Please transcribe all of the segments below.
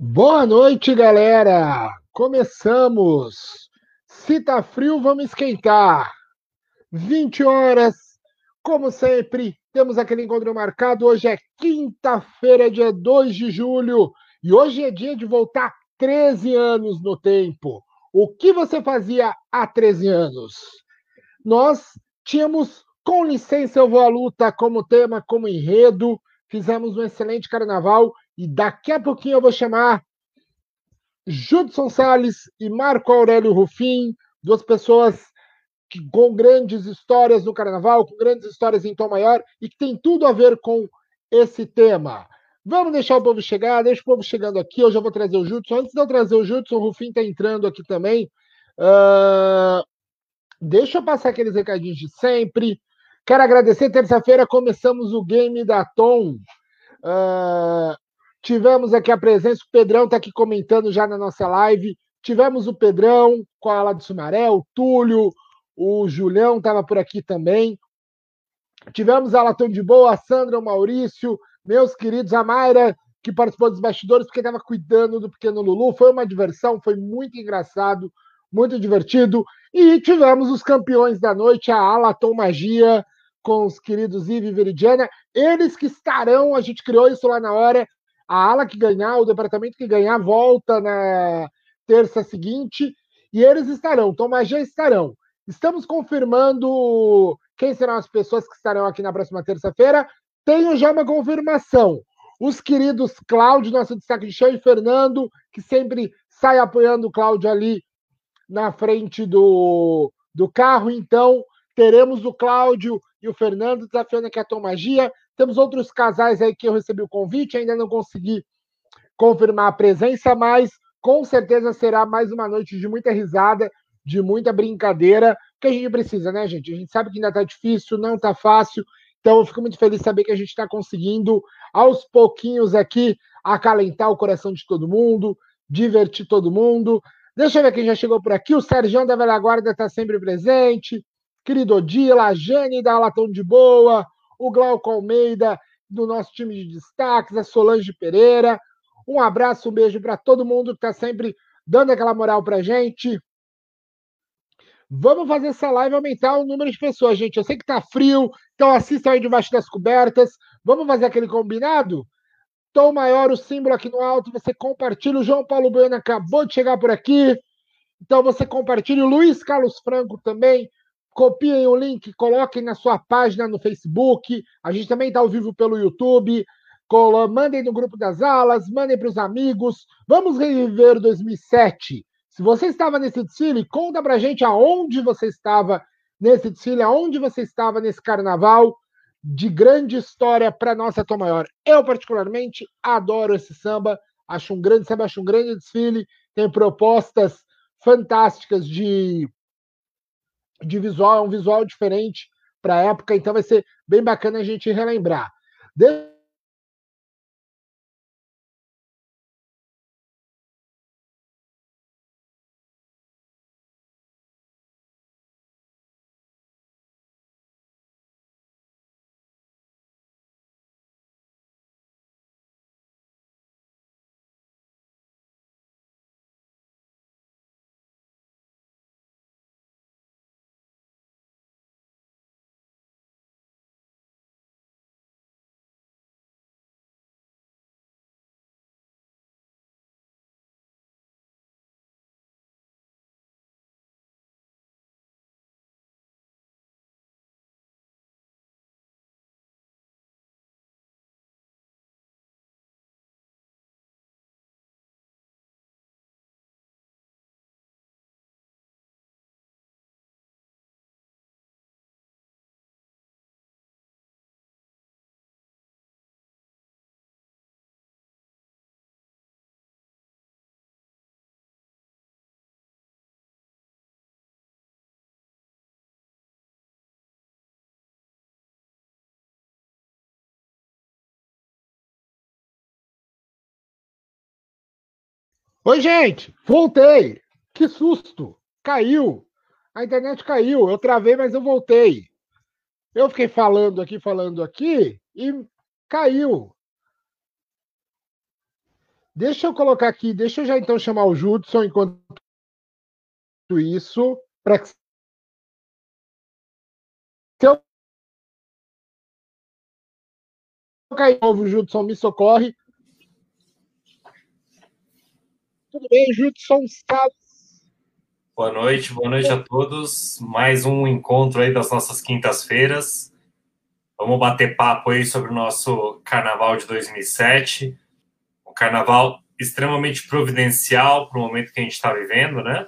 Boa noite, galera! Começamos! Se tá frio, vamos esquentar! 20 horas, como sempre, temos aquele encontro marcado. Hoje é quinta-feira, dia 2 de julho, e hoje é dia de voltar 13 anos no tempo. O que você fazia há 13 anos? Nós tínhamos, com licença, eu vou à luta como tema, como enredo, fizemos um excelente carnaval e daqui a pouquinho eu vou chamar Judson Salles e Marco Aurélio Rufim, duas pessoas que, com grandes histórias no carnaval, com grandes histórias em tom maior e que tem tudo a ver com esse tema. Vamos deixar o povo chegar, deixa o povo chegando aqui. Eu já vou trazer o Judson. Antes de eu trazer o Judson, o Rufim está entrando aqui também. Uh, deixa eu passar aqueles recadinhos de sempre. Quero agradecer. Terça-feira começamos o game da Tom. Uh, tivemos aqui a presença, o Pedrão está aqui comentando já na nossa live. Tivemos o Pedrão com a lá do Sumaré, o Túlio, o Julião estava por aqui também. Tivemos a Latão de Boa, a Sandra, o Maurício, meus queridos, a Mayra, que participou dos bastidores porque estava cuidando do pequeno Lulu. Foi uma diversão, foi muito engraçado, muito divertido. E tivemos os campeões da noite, a Alaton Magia, com os queridos Ive e Veridiana. Eles que estarão, a gente criou isso lá na hora. A ala que ganhar, o departamento que ganhar, volta na terça seguinte. E eles estarão, Tom Magia estarão. Estamos confirmando quem serão as pessoas que estarão aqui na próxima terça-feira. Tenho já uma confirmação. Os queridos Cláudio, nosso destaque de show, e Fernando, que sempre sai apoiando o Cláudio ali na frente do, do carro. Então, teremos o Cláudio e o Fernando desafiando aqui a Tom Magia. Temos outros casais aí que eu recebi o convite, ainda não consegui confirmar a presença, mas com certeza será mais uma noite de muita risada, de muita brincadeira, que a gente precisa, né, gente? A gente sabe que ainda tá difícil, não tá fácil, então eu fico muito feliz de saber que a gente está conseguindo, aos pouquinhos aqui, acalentar o coração de todo mundo, divertir todo mundo. Deixa eu ver quem já chegou por aqui. O Sérgio da Velha Guarda está sempre presente. Querido Odila, a Jane da Latão de Boa, o Glauco Almeida, do nosso time de destaques, a Solange Pereira. Um abraço, um beijo para todo mundo que está sempre dando aquela moral para gente. Vamos fazer essa live aumentar o número de pessoas, gente. Eu sei que tá frio, então assistam aí debaixo das cobertas. Vamos fazer aquele combinado? Tom maior, o símbolo aqui no alto, você compartilha. O João Paulo Bueno acabou de chegar por aqui. Então você compartilha. O Luiz Carlos Franco também. Copiem o link, coloquem na sua página no Facebook. A gente também está ao vivo pelo YouTube. Mandem no grupo das alas, mandem para os amigos. Vamos reviver 2007. Se você estava nesse desfile, conta pra gente aonde você estava nesse desfile, aonde você estava nesse carnaval de grande história para nossa Tom Maior. Eu, particularmente, adoro esse samba, acho um grande samba, acho um grande desfile, tem propostas fantásticas de, de visual, é um visual diferente para a época, então vai ser bem bacana a gente relembrar. Deixa Oi, gente! Voltei! Que susto! Caiu! A internet caiu. Eu travei, mas eu voltei. Eu fiquei falando aqui, falando aqui e caiu. Deixa eu colocar aqui, deixa eu já então chamar o Judson enquanto isso, para que se eu cair novo, Judson me socorre. Tudo bem, Judson Salles? Boa noite, boa noite a todos. Mais um encontro aí das nossas quintas-feiras. Vamos bater papo aí sobre o nosso carnaval de 2007. Um carnaval extremamente providencial para o momento que a gente está vivendo, né?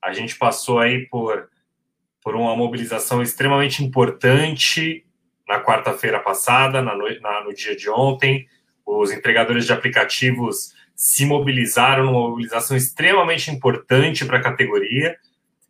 A gente passou aí por, por uma mobilização extremamente importante na quarta-feira passada, na, na, no dia de ontem. Os entregadores de aplicativos se mobilizaram numa mobilização extremamente importante para a categoria.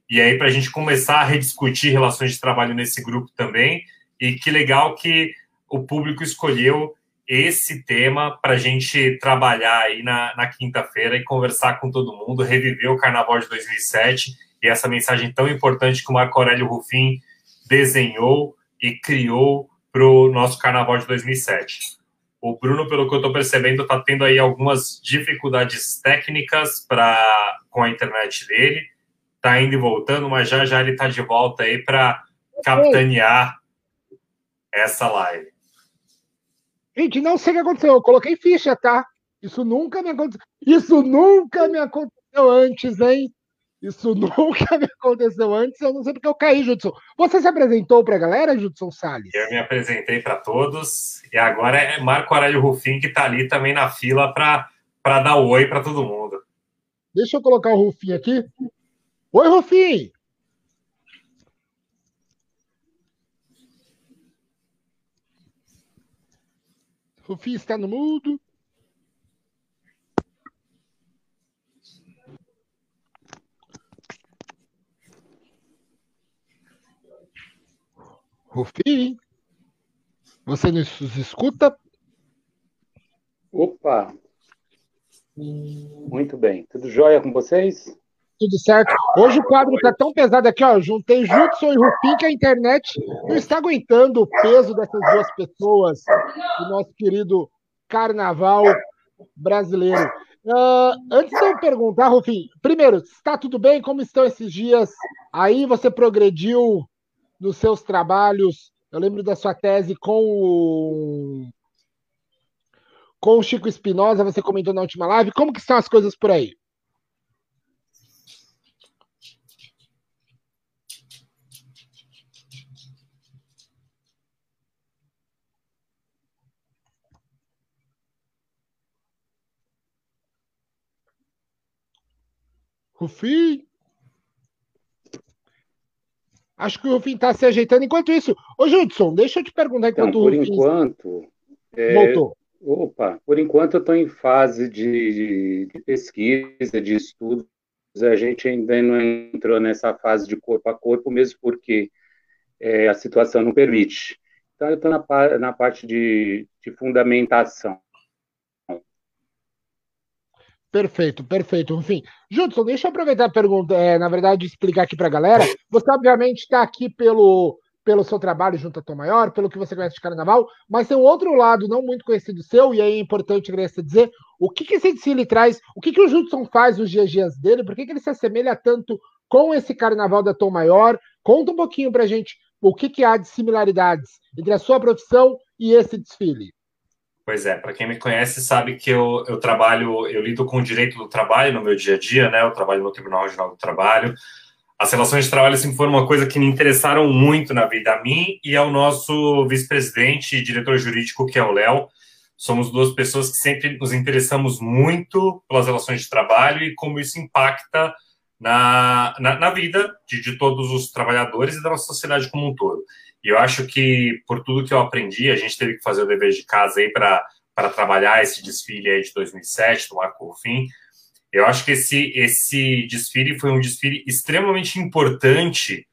E aí, para a gente começar a rediscutir relações de trabalho nesse grupo também. E que legal que o público escolheu esse tema para a gente trabalhar aí na, na quinta-feira e conversar com todo mundo, reviver o Carnaval de 2007 e essa mensagem tão importante que o Marco Aurélio Rufim desenhou e criou para o nosso Carnaval de 2007. O Bruno, pelo que eu estou percebendo, está tendo aí algumas dificuldades técnicas para com a internet dele. Está indo e voltando, mas já já ele está de volta aí para capitanear essa live. Gente, não sei o que aconteceu. Eu coloquei ficha, tá? Isso nunca me aconteceu. Isso nunca me aconteceu antes, hein? Isso nunca me aconteceu antes, eu não sei porque eu caí, Judson. Você se apresentou para a galera, Judson Salles? Eu me apresentei para todos, e agora é Marco Aurélio Rufim que está ali também na fila para dar oi para todo mundo. Deixa eu colocar o Rufim aqui. Oi, Rufim! Rufim está no mudo. Rufi, você nos escuta? Opa! Muito bem. Tudo jóia com vocês? Tudo certo. Hoje o quadro está tão pesado aqui, ó. Juntei Judson e Rufim, que a internet não está aguentando o peso dessas duas pessoas do nosso querido carnaval brasileiro. Uh, antes de eu perguntar, Rufim, primeiro, está tudo bem? Como estão esses dias? Aí você progrediu nos seus trabalhos. Eu lembro da sua tese com o, com o Chico Espinosa, você comentou na última live. Como que estão as coisas por aí? Rufim? Acho que o Rufim está se ajeitando. Enquanto isso, ô Judson, deixa eu te perguntar enquanto então, por o Rufim... enquanto. É... Voltou. Opa, por enquanto eu estou em fase de, de, pesquisa, de estudos. A gente ainda não entrou nessa fase de corpo a corpo, mesmo porque é, a situação não permite. Então, eu estou na, na parte de, de fundamentação. Perfeito, perfeito. Enfim, Judson, deixa eu aproveitar a pergunta, é, na verdade, explicar aqui para a galera. Você, obviamente, está aqui pelo, pelo seu trabalho junto à Tom Maior, pelo que você conhece de carnaval, mas tem um outro lado não muito conhecido seu, e aí é importante você dizer o que, que esse desfile traz, o que, que o Judson faz nos dias dias dele, por que, que ele se assemelha tanto com esse carnaval da Tom Maior. Conta um pouquinho para a gente o que, que há de similaridades entre a sua profissão e esse desfile. Pois é, para quem me conhece sabe que eu, eu trabalho, eu lido com o direito do trabalho no meu dia a dia, né? Eu trabalho no Tribunal Regional do Trabalho. As relações de trabalho sempre foram uma coisa que me interessaram muito na vida a mim e ao nosso vice-presidente e diretor jurídico, que é o Léo. Somos duas pessoas que sempre nos interessamos muito pelas relações de trabalho e como isso impacta na, na, na vida de, de todos os trabalhadores e da nossa sociedade como um todo. E eu acho que, por tudo que eu aprendi, a gente teve que fazer o dever de casa aí para trabalhar esse desfile aí de 2007, do Marco Rufim. Eu acho que esse, esse desfile foi um desfile extremamente importante,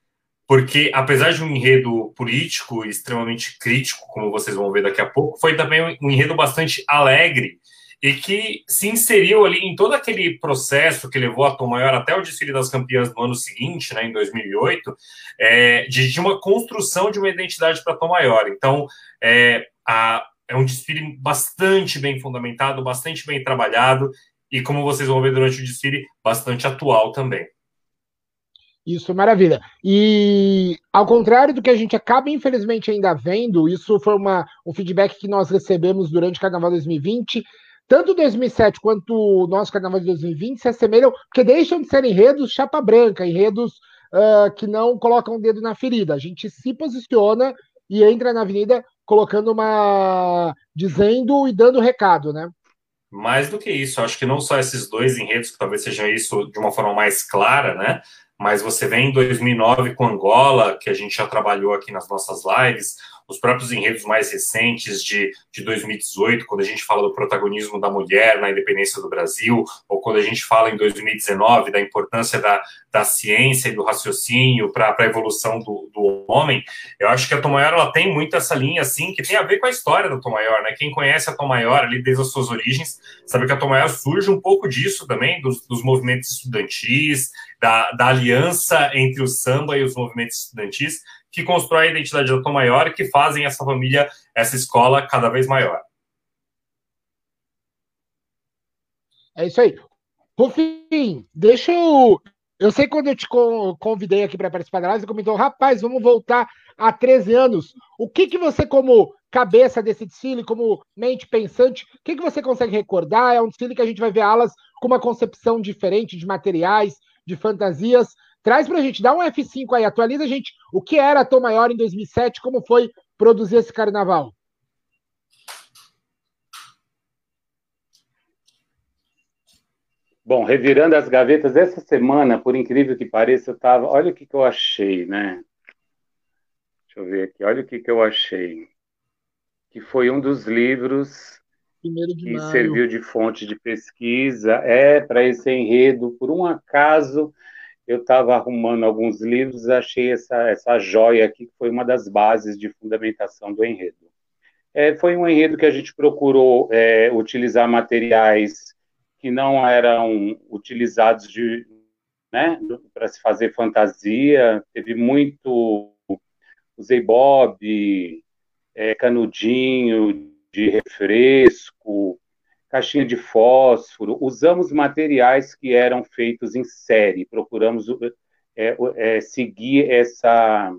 porque, apesar de um enredo político extremamente crítico, como vocês vão ver daqui a pouco, foi também um enredo bastante alegre e que se inseriu ali em todo aquele processo que levou a Tom Maior até o desfile das campeãs no ano seguinte, né, em 2008, é, de, de uma construção de uma identidade para Tom Maior. Então, é, a, é um desfile bastante bem fundamentado, bastante bem trabalhado e, como vocês vão ver durante o desfile, bastante atual também. Isso, maravilha. E ao contrário do que a gente acaba, infelizmente, ainda vendo, isso foi uma, um feedback que nós recebemos durante o Carnaval 2020. Tanto 2007 quanto o nosso Carnaval de 2020 se assemelham, porque deixam de ser enredos chapa branca, enredos uh, que não colocam o dedo na ferida. A gente se posiciona e entra na avenida colocando uma. dizendo e dando recado, né? Mais do que isso, acho que não só esses dois enredos, que talvez sejam isso de uma forma mais clara, né? Mas você vem em 2009 com Angola, que a gente já trabalhou aqui nas nossas lives, os próprios enredos mais recentes de, de 2018, quando a gente fala do protagonismo da mulher na independência do Brasil, ou quando a gente fala em 2019 da importância da, da ciência e do raciocínio para a evolução do, do homem, eu acho que a Tom Maior ela tem muito essa linha assim, que tem a ver com a história da Tom Maior, né? Quem conhece a Tom Maior ali desde as suas origens, sabe que a Tom Maior surge um pouco disso também, dos, dos movimentos estudantis, da, da aliança entre o samba e os movimentos estudantis, que constrói a identidade da Tom Maior e que fazem essa família, essa escola cada vez maior. É isso aí. Rufim, deixa eu. Eu sei quando eu te convidei aqui para participar da live, você comentou, rapaz, vamos voltar a 13 anos. O que, que você, como cabeça desse desfile, como mente pensante, o que, que você consegue recordar? É um desfile que a gente vai ver alas com uma concepção diferente de materiais, de fantasias. Traz para a gente, dá um F5 aí, atualiza a gente o que era a Tom Maior em 2007, como foi produzir esse carnaval. Bom, revirando as gavetas, essa semana, por incrível que pareça, eu estava. Olha o que, que eu achei, né? Deixa eu ver aqui, olha o que, que eu achei. Que foi um dos livros que maio. serviu de fonte de pesquisa, é para esse enredo. Por um acaso, eu estava arrumando alguns livros, achei essa, essa joia aqui, que foi uma das bases de fundamentação do enredo. É, foi um enredo que a gente procurou é, utilizar materiais que não eram utilizados né, para se fazer fantasia, teve muito usei bob, é, canudinho de refresco, caixinha de fósforo, usamos materiais que eram feitos em série, procuramos é, é, seguir essa,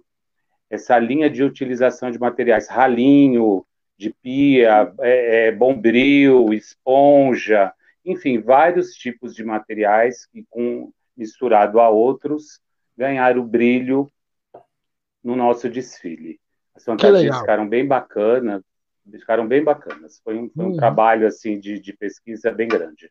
essa linha de utilização de materiais, ralinho de pia, é, bombril, esponja, enfim, vários tipos de materiais que, com, misturado a outros, ganharam brilho no nosso desfile. As fantasias ficaram bem bacanas, ficaram bem bacanas. Foi um, foi um hum. trabalho assim de, de pesquisa bem grande.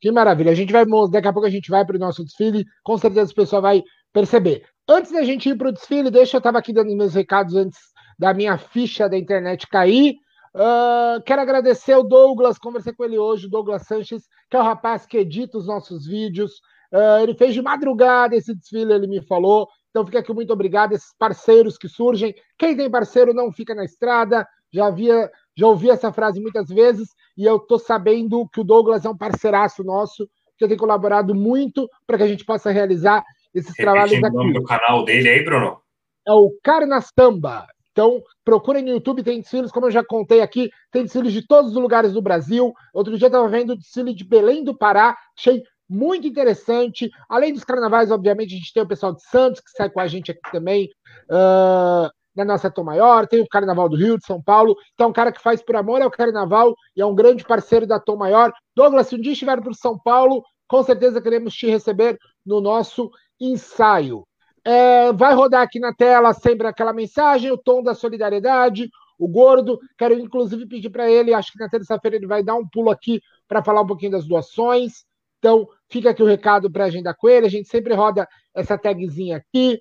Que maravilha. A gente vai, daqui a pouco a gente vai para o nosso desfile, com certeza o pessoal vai perceber. Antes da gente ir para o desfile, deixa eu estava aqui dando meus recados antes da minha ficha da internet cair. Uh, quero agradecer o Douglas, conversei com ele hoje, o Douglas Sanches, que é o rapaz que edita os nossos vídeos. Uh, ele fez de madrugada esse desfile, ele me falou. Então fica aqui muito obrigado, esses parceiros que surgem. Quem tem parceiro não fica na estrada já havia, já ouvi essa frase muitas vezes e eu estou sabendo que o Douglas é um parceiraço nosso, que tem colaborado muito para que a gente possa realizar esses Repetindo trabalhos aqui. o nome do canal dele aí, Bruno? É o Carna Samba. Então, procurem no YouTube, tem desfiles, como eu já contei aqui, tem desfiles de todos os lugares do Brasil. Outro dia eu estava vendo o desfile de Belém do Pará, achei muito interessante. Além dos carnavais, obviamente, a gente tem o pessoal de Santos, que sai com a gente aqui também. Uh, na nossa Tom Maior, tem o Carnaval do Rio, de São Paulo. Então, um cara que faz por amor ao Carnaval e é um grande parceiro da Tom Maior. Douglas, se um dia estiver por São Paulo, com certeza queremos te receber no nosso ensaio. É, vai rodar aqui na tela sempre aquela mensagem, o tom da solidariedade, o gordo. Quero inclusive pedir para ele, acho que na terça-feira ele vai dar um pulo aqui para falar um pouquinho das doações. Então, fica aqui o recado para agendar com ele. A gente sempre roda essa tagzinha aqui.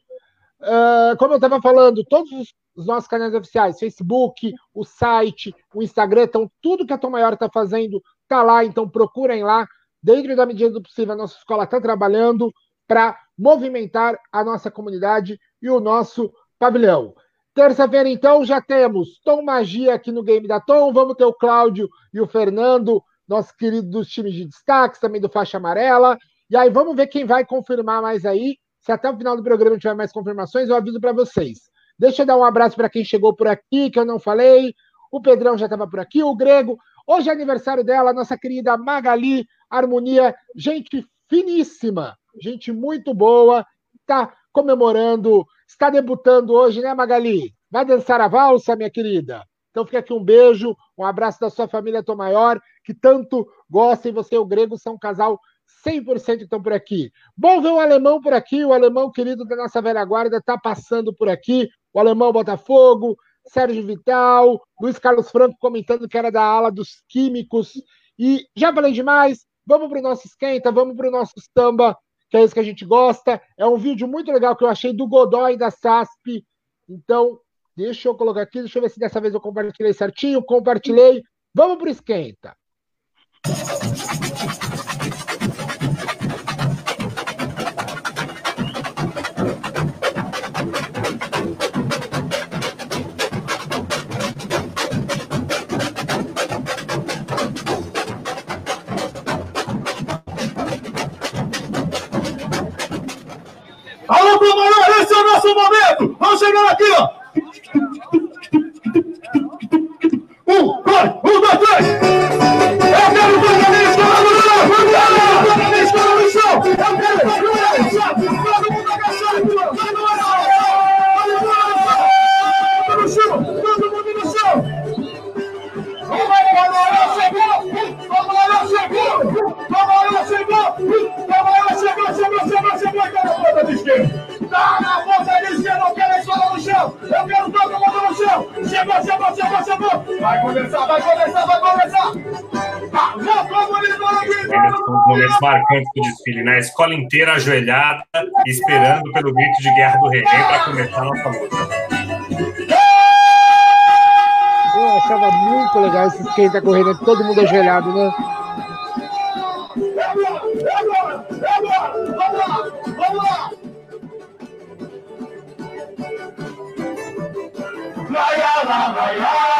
Uh, como eu estava falando, todos os nossos canais oficiais, Facebook, o site, o Instagram, então tudo que a Tom Maior está fazendo está lá, então procurem lá. Dentro da medida do possível, a nossa escola está trabalhando para movimentar a nossa comunidade e o nosso pavilhão. Terça-feira, então, já temos Tom Magia aqui no Game da Tom. Vamos ter o Cláudio e o Fernando, nossos queridos dos times de destaques, também do Faixa Amarela. E aí, vamos ver quem vai confirmar mais aí. Se até o final do programa tiver mais confirmações, eu aviso para vocês. Deixa eu dar um abraço para quem chegou por aqui, que eu não falei. o Pedrão já estava por aqui, o Grego. Hoje é aniversário dela, nossa querida Magali Harmonia, gente finíssima, gente muito boa, está comemorando, está debutando hoje, né, Magali? Vai dançar a valsa, minha querida? Então fica aqui um beijo, um abraço da sua família Tom Maior, que tanto gosta, e você e o Grego são um casal 100% que estão por aqui. Bom ver o alemão por aqui, o alemão querido da nossa velha guarda está passando por aqui, o alemão Botafogo, Sérgio Vital, Luiz Carlos Franco comentando que era da ala dos químicos. E já falei demais, vamos para o nosso esquenta, vamos para o nosso samba, que é isso que a gente gosta. É um vídeo muito legal que eu achei do Godoy da SASP. Então, deixa eu colocar aqui, deixa eu ver se dessa vez eu compartilhei certinho. Compartilhei. Vamos para o esquenta. Chegando aqui, ó! Momentos marcantes do desfile, né? A escola inteira ajoelhada, esperando pelo grito de guerra do René para começar a nossa luta. Eu achava muito legal esse esquenta correndo, todo mundo ajoelhado, né? Vamos lá, vamos lá!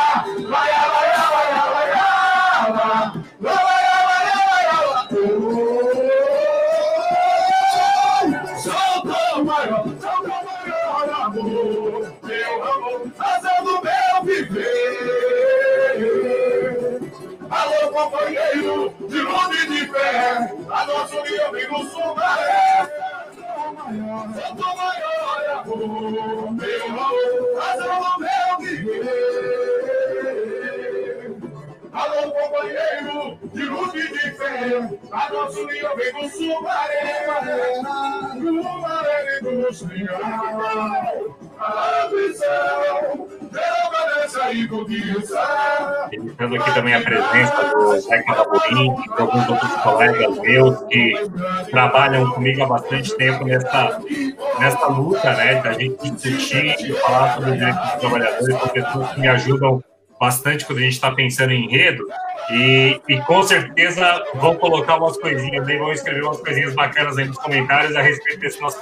eu sou maior, sou maior, eu sou maior, oh, meu Raul, fazendo meu viver. Alô, companheiro, de luz e de fé, a nosso união vem do sul, maré, do maré do Senhor. A visão Registrando aqui também a presença do Zeca Laborim e de alguns outros colegas meus que trabalham comigo há bastante tempo nessa, nessa luta, né, da gente discutir e falar sobre os direitos dos trabalhadores, são pessoas que me ajudam bastante quando a gente está pensando em enredo. E, e, com certeza vão colocar umas coisinhas aí, vão escrever umas coisinhas bacanas aí nos comentários a respeito desse nosso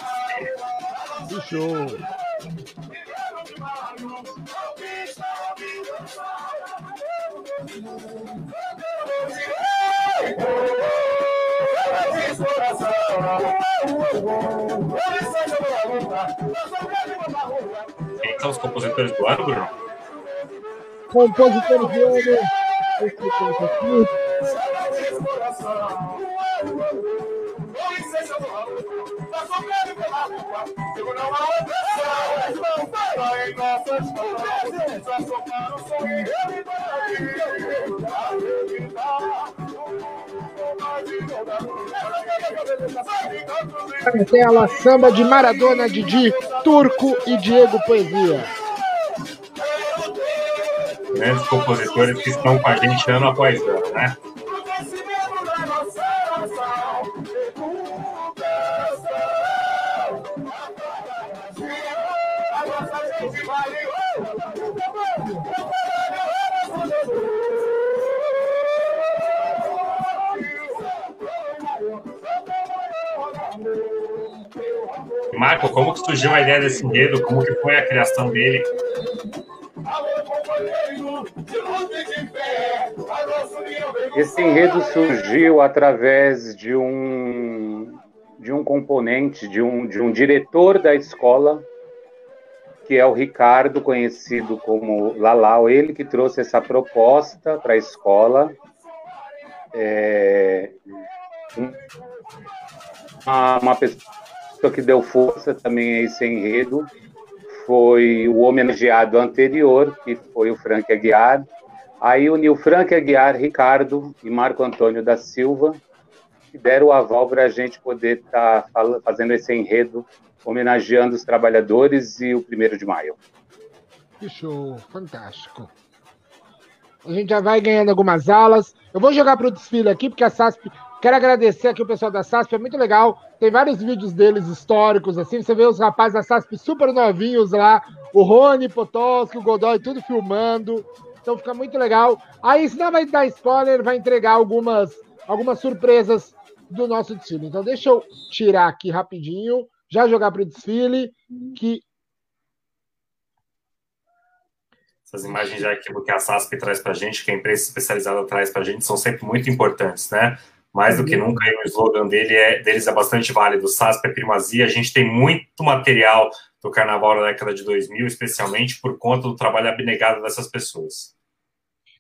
rádio, Quem são os compositores do ar, Bruno? Compositores do ano, esse é o com licença pela rua, só em só Tela, samba de Maradona, Didi, Turco e Diego Poesia. Grandes compositores que estão com a gente ano após ano, né? Marco, como que surgiu a ideia desse enredo? Como que foi a criação dele? Esse enredo surgiu através de um de um componente, de um, de um diretor da escola, que é o Ricardo, conhecido como Lalau, ele que trouxe essa proposta para a escola. É, uma, uma pessoa que deu força também a esse enredo foi o homenageado anterior, que foi o Frank Aguiar. Aí uniu Frank Aguiar, Ricardo e Marco Antônio da Silva, que deram o aval para a gente poder estar tá fazendo esse enredo, homenageando os trabalhadores e o primeiro de maio. Que show, fantástico. A gente já vai ganhando algumas alas. Eu vou jogar para o desfile aqui, porque a SASP Quero agradecer aqui o pessoal da SASP, é muito legal. Tem vários vídeos deles históricos, assim. Você vê os rapazes da SASP super novinhos lá. O Rony, Potosky, o Godoy, tudo filmando. Então fica muito legal. Aí, se não vai dar spoiler, vai entregar algumas, algumas surpresas do nosso desfile. Então, deixa eu tirar aqui rapidinho, já jogar para o desfile, que essas imagens de arquivo que a SASP traz para a gente, que a empresa especializada traz para a gente, são sempre muito importantes, né? Mais do que uhum. nunca, o slogan dele é, deles é bastante válido. SASP é primazia. A gente tem muito material do carnaval na década de 2000, especialmente por conta do trabalho abnegado dessas pessoas.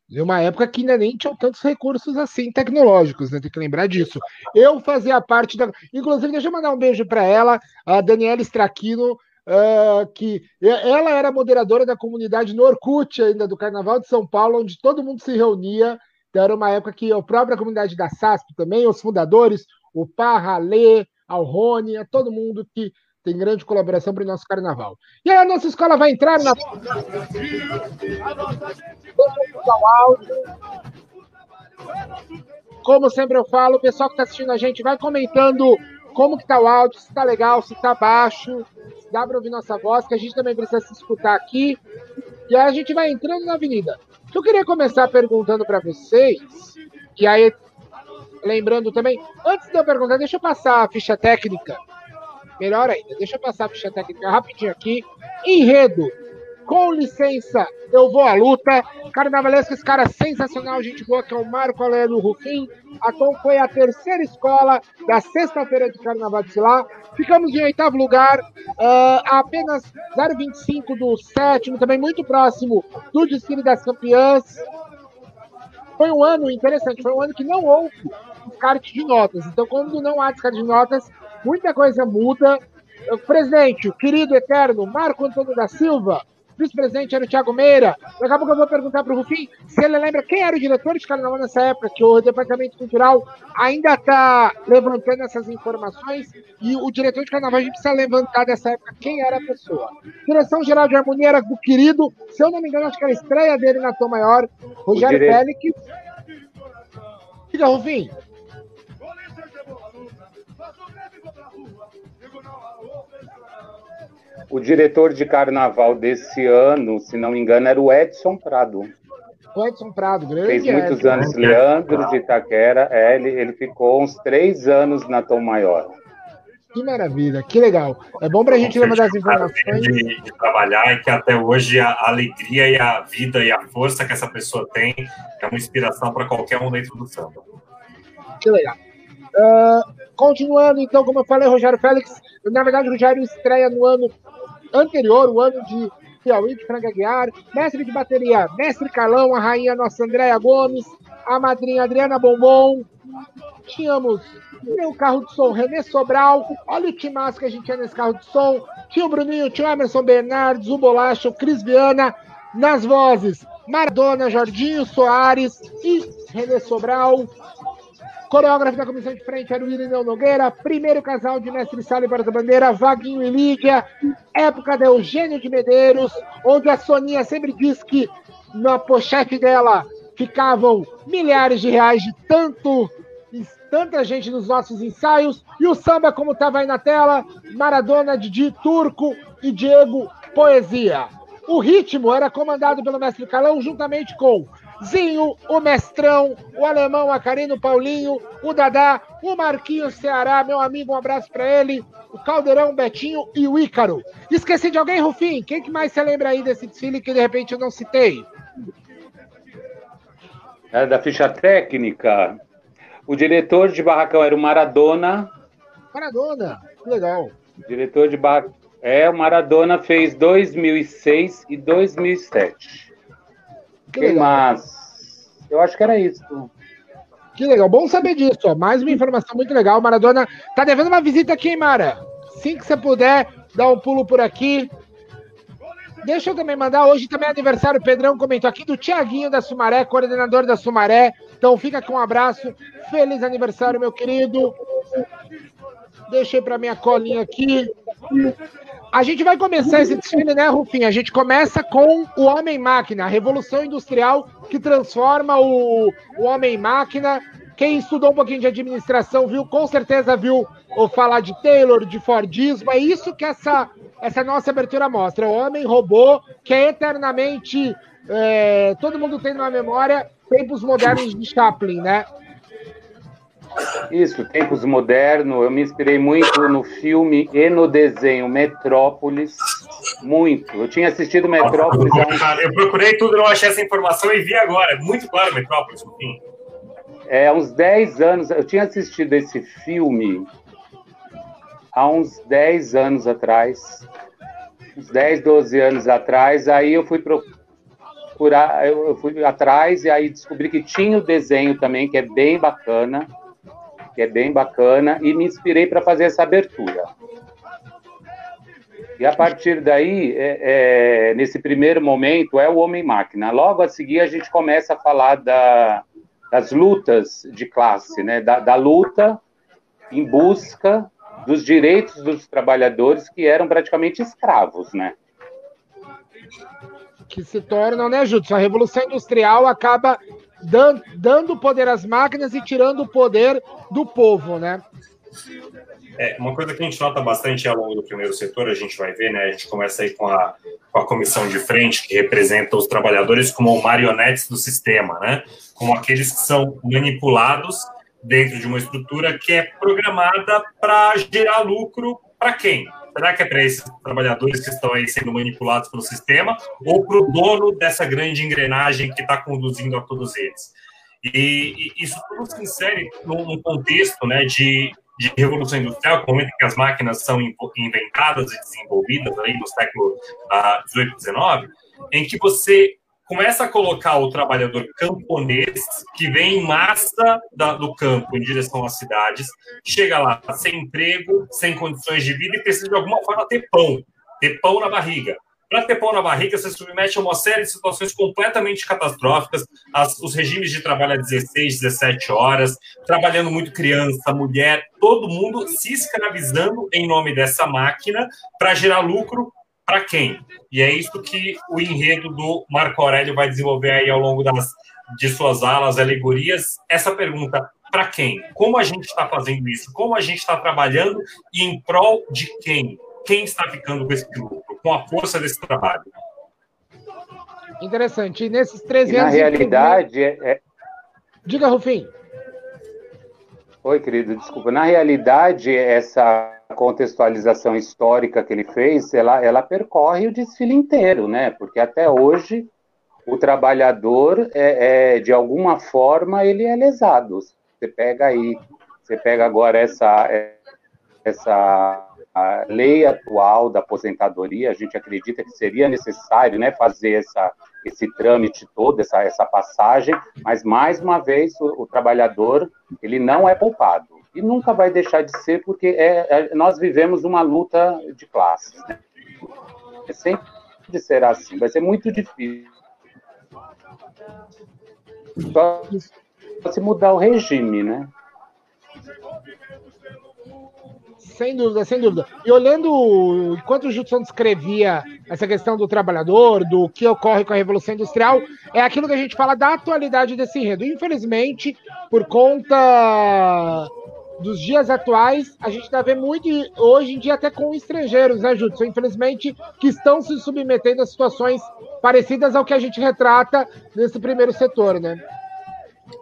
De uma época que ainda nem tinham tantos recursos assim tecnológicos, né? Tem que lembrar disso. Eu fazia parte da. Inclusive, deixa eu mandar um beijo para ela, a Daniela Straquino, uh, que ela era moderadora da comunidade no Orkut ainda do Carnaval de São Paulo, onde todo mundo se reunia então, era uma época que a própria comunidade da SASP também, os fundadores, o Parra, Lê, ao Rony, a todo mundo que tem grande colaboração para o nosso carnaval. E aí a nossa escola vai entrar na. Como sempre eu falo, o pessoal que está assistindo a gente vai comentando como que tá o áudio, se tá legal, se tá baixo, se dá para ouvir nossa voz, que a gente também precisa se escutar aqui. E aí a gente vai entrando na avenida. Eu queria começar perguntando para vocês, que aí, lembrando também, antes de eu perguntar, deixa eu passar a ficha técnica. Melhor ainda, deixa eu passar a ficha técnica rapidinho aqui. Enredo com licença, eu vou à luta. Carnavalesco, esse cara sensacional, gente boa, que é o Marco Aurélio Rufim. Foi a terceira escola da sexta-feira de Carnaval de lá. Ficamos em oitavo lugar, uh, apenas 0,25 do sétimo, também muito próximo do desfile das campeãs. Foi um ano interessante, foi um ano que não houve descarte de notas. Então, quando não há descarte de notas, muita coisa muda. Presidente, o querido eterno Marco Antônio da Silva, vice-presidente era o Thiago Meira. Daqui a pouco eu vou perguntar para o Rufim se ele lembra quem era o diretor de carnaval nessa época, que o Departamento Cultural ainda está levantando essas informações e o diretor de carnaval a gente precisa levantar dessa época quem era a pessoa. Direção Geral de Harmonia era do querido, se eu não me engano, acho que era a estreia dele na Tom Maior, Rogério dire... Félix. Diga, Rufim. O diretor de carnaval desse ano, se não me engano, era o Edson Prado. O Edson Prado, grande. Fez muitos Edson. anos, Leandro de Itaquera. É, ele, ele ficou uns três anos na Tom Maior. Que maravilha, que legal. É bom para a gente lembrar das informações. De, de, trabalhar e que até hoje a alegria e a vida e a força que essa pessoa tem é uma inspiração para qualquer um dentro do samba. Que legal. Uh, continuando, então, como eu falei, Rogério Félix, na verdade, o Rogério estreia no ano anterior, o ano de Piauí, de Franca Aguiar, mestre de bateria, mestre Carlão, a rainha nossa Andréia Gomes, a madrinha Adriana Bombom, tínhamos o carro de som René Sobral, olha o timaço que a gente tinha nesse carro de som, tinha o Bruninho, tinha Emerson Bernardes, o Bolacha, o Cris Viana, nas vozes Maradona, Jordinho Soares e René Sobral, Coreógrafo da comissão de frente era o Irineu Nogueira. Primeiro casal de Mestre Sala e Barra da Bandeira, Vaguinho e Lídia. Época da Eugênio de Medeiros, onde a Soninha sempre diz que na pochete dela ficavam milhares de reais de tanto tanta gente nos nossos ensaios. E o samba, como estava aí na tela, Maradona, Didi, Turco e Diego Poesia. O ritmo era comandado pelo mestre Calão, juntamente com Zinho, o Mestrão, o Alemão, a Carino Paulinho, o Dadá, o Marquinhos Ceará, meu amigo, um abraço para ele, o Caldeirão, o Betinho e o Ícaro. Esqueci de alguém, Rufim? Quem que mais você lembra aí desse desfile que de repente eu não citei? É da ficha técnica. O diretor de barracão era o Maradona. Maradona, que legal. O diretor de barracão É, o Maradona fez 2006 e 2007. Que Quem mais? Eu acho que era isso. Que legal, bom saber disso. Ó. Mais uma informação muito legal. Maradona tá devendo uma visita aqui, hein, Mara? Assim que você puder, dá um pulo por aqui. Deixa eu também mandar, hoje também é aniversário, o Pedrão comentou aqui, do Tiaguinho da Sumaré, coordenador da Sumaré. Então fica com um abraço. Feliz aniversário, meu querido. Deixei para minha colinha aqui. A gente vai começar esse desfile, né, Rufinha? A gente começa com o Homem-Máquina, a revolução industrial que transforma o, o Homem-Máquina. Quem estudou um pouquinho de administração viu, com certeza viu ou falar de Taylor, de Fordismo. É isso que essa, essa nossa abertura mostra. O homem robô que é eternamente. É, todo mundo tem na memória tempos modernos de Chaplin, né? Isso, tempos modernos. Eu me inspirei muito no filme e no desenho Metrópolis. Muito. Eu tinha assistido Metrópolis. Eu procurei tudo, não achei essa informação e vi agora. Muito claro, Metrópolis, enfim. É, há uns 10 anos, eu tinha assistido esse filme há uns 10 anos atrás. Uns 10, 12 anos atrás. Aí eu fui procurar, eu fui atrás e aí descobri que tinha o desenho também, que é bem bacana que é bem bacana, e me inspirei para fazer essa abertura. E a partir daí, é, é, nesse primeiro momento, é o Homem-Máquina. Logo a seguir, a gente começa a falar da, das lutas de classe, né? da, da luta em busca dos direitos dos trabalhadores que eram praticamente escravos, né? Que se tornam, né, Júlio? A Revolução Industrial acaba dando poder às máquinas e tirando o poder do povo, né? É, uma coisa que a gente nota bastante ao longo do primeiro setor, a gente vai ver, né? A gente começa aí com a, com a comissão de frente, que representa os trabalhadores como marionetes do sistema, né? Como aqueles que são manipulados dentro de uma estrutura que é programada para gerar lucro para quem? Será que é para esses trabalhadores que estão aí sendo manipulados pelo sistema ou para o dono dessa grande engrenagem que está conduzindo a todos eles? E, e, isso tudo se insere num contexto né, de, de revolução industrial, no momento em que as máquinas são inventadas e desenvolvidas aí no século XVIII, uh, XIX, em que você começa a colocar o trabalhador camponês, que vem em massa da, do campo em direção às cidades, chega lá sem emprego, sem condições de vida e precisa de alguma forma ter pão, ter pão na barriga. Para ter pão na barriga, você submete a uma série de situações completamente catastróficas, as, os regimes de trabalho a 16, 17 horas, trabalhando muito criança, mulher, todo mundo se escravizando em nome dessa máquina para gerar lucro para quem? E é isso que o enredo do Marco Aurélio vai desenvolver aí ao longo das, de suas alas, alegorias. Essa pergunta, para quem? Como a gente está fazendo isso? Como a gente está trabalhando e em prol de quem? Quem está ficando com esse lucro, com a força desse trabalho? Interessante. E nesses 13 anos. Na realidade, é, é... Diga, Rufim. Oi, querido, desculpa. Na realidade, essa contextualização histórica que ele fez, ela, ela percorre o desfile inteiro, né? Porque até hoje o trabalhador, é, é, de alguma forma, ele é lesado. Você pega aí, você pega agora essa, essa lei atual da aposentadoria, a gente acredita que seria necessário né, fazer essa, esse trâmite todo, essa, essa passagem, mas, mais uma vez, o, o trabalhador, ele não é poupado e nunca vai deixar de ser, porque é, é nós vivemos uma luta de classes. Né? Sempre será assim, vai ser muito difícil. Só se mudar o regime, né? Sem dúvida, sem dúvida. E olhando, enquanto o Judson descrevia essa questão do trabalhador, do que ocorre com a Revolução Industrial, é aquilo que a gente fala da atualidade desse enredo. Infelizmente, por conta dos dias atuais, a gente está vendo muito, hoje em dia, até com estrangeiros, né, Judson? Infelizmente, que estão se submetendo a situações parecidas ao que a gente retrata nesse primeiro setor, né?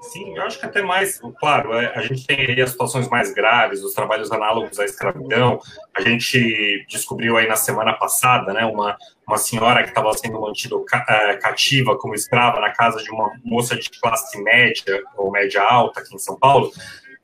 Sim, eu acho que até mais, claro, é, a gente tem aí as situações mais graves, os trabalhos análogos à escravidão. A gente descobriu aí na semana passada, né, uma, uma senhora que estava sendo mantida é, cativa como escrava na casa de uma moça de classe média ou média alta aqui em São Paulo,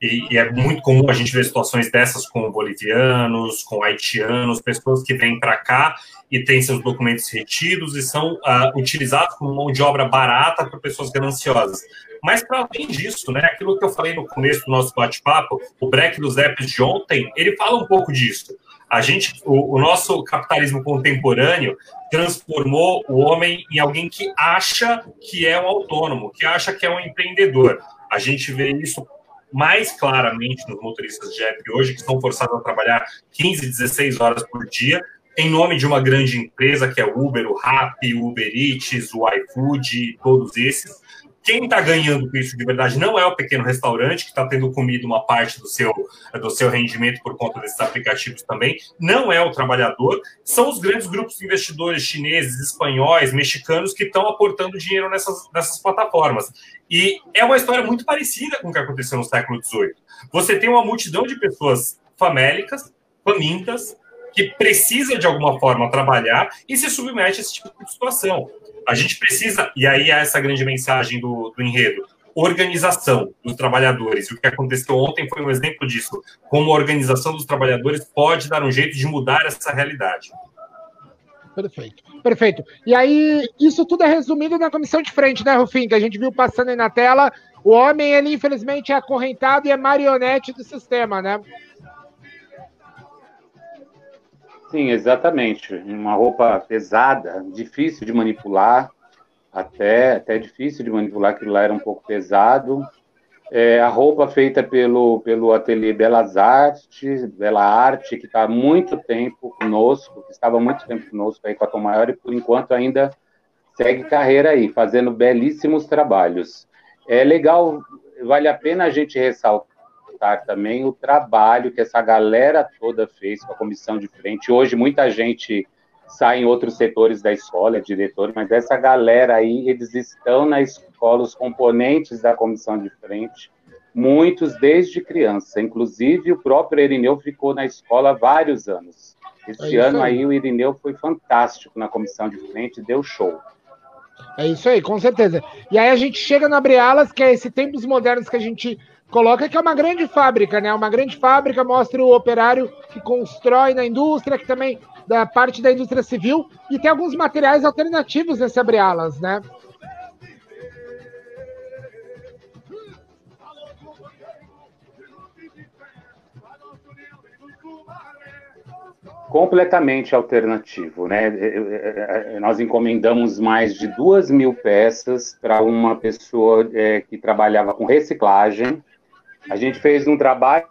e, e, é muito comum a gente ver situações dessas com bolivianos, com haitianos, pessoas que vêm para cá e têm seus documentos retidos e são uh, utilizados como mão de obra barata por pessoas gananciosas. Mas, para além disso, né, aquilo que eu falei no começo do nosso bate-papo, o break dos apps de ontem, ele fala um pouco disso. A gente, o, o, nosso capitalismo contemporâneo transformou o homem em alguém que acha que é um autônomo, que acha que é um empreendedor. A gente vê isso mais claramente nos motoristas de app hoje, que estão forçados a trabalhar 15, 16 horas por dia, em nome de uma grande empresa que é o Uber, o Rappi, o Uber Eats, o iFood, todos esses. Quem está ganhando com isso de verdade não é o pequeno restaurante que está tendo comido uma parte do seu, do seu rendimento por conta desses aplicativos também, não é o trabalhador, são os grandes grupos de investidores chineses, espanhóis, mexicanos que estão aportando dinheiro nessas, nessas plataformas. E é uma história muito parecida com o que aconteceu no século XVIII. Você tem uma multidão de pessoas famélicas, famintas, que precisa de alguma forma trabalhar e se submete a esse tipo de situação. A gente precisa, e aí é essa grande mensagem do, do enredo, organização dos trabalhadores. O que aconteceu ontem foi um exemplo disso. Como a organização dos trabalhadores pode dar um jeito de mudar essa realidade. Perfeito, perfeito. E aí, isso tudo é resumido na comissão de frente, né, Rufim? Que a gente viu passando aí na tela. O homem, ele infelizmente é acorrentado e é marionete do sistema, né? Sim, exatamente. Uma roupa pesada, difícil de manipular, até, até difícil de manipular, aquilo lá era um pouco pesado. É, a roupa feita pelo, pelo ateliê Belas Artes, Bela Arte, que está há muito tempo conosco, que estava há muito tempo conosco aí com a Tom Maior, e por enquanto ainda segue carreira aí, fazendo belíssimos trabalhos. É legal, vale a pena a gente ressaltar ressaltar também o trabalho que essa galera toda fez com a comissão de frente. Hoje, muita gente sai em outros setores da escola, é diretor, mas essa galera aí, eles estão na escola, os componentes da comissão de frente, muitos desde criança. Inclusive, o próprio Irineu ficou na escola há vários anos. Este é ano aí. aí o Irineu foi fantástico na comissão de frente, deu show. É isso aí, com certeza. E aí a gente chega na Abre que é esse tempos modernos que a gente coloca que é uma grande fábrica, né? Uma grande fábrica mostra o operário que constrói na indústria, que também da parte da indústria civil, e tem alguns materiais alternativos nesse abre alas, né? completamente alternativo, né? É, é, é, nós encomendamos mais de duas mil peças para uma pessoa é, que trabalhava com reciclagem a gente fez um trabalho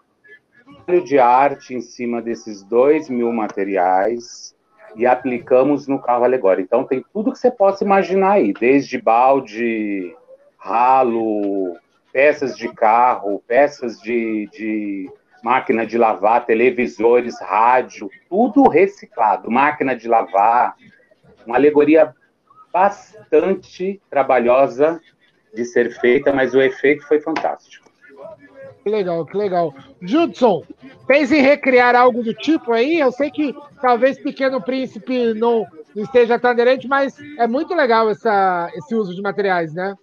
de arte em cima desses dois mil materiais e aplicamos no carro alegórico. Então tem tudo que você possa imaginar aí, desde balde, ralo, peças de carro, peças de, de máquina de lavar, televisores, rádio, tudo reciclado, máquina de lavar, uma alegoria bastante trabalhosa de ser feita, mas o efeito foi fantástico. Que legal, que legal. Judson, pensa em recriar algo do tipo aí? Eu sei que talvez Pequeno Príncipe não, esteja tão aderente, mas é muito legal essa, esse uso de materiais, né?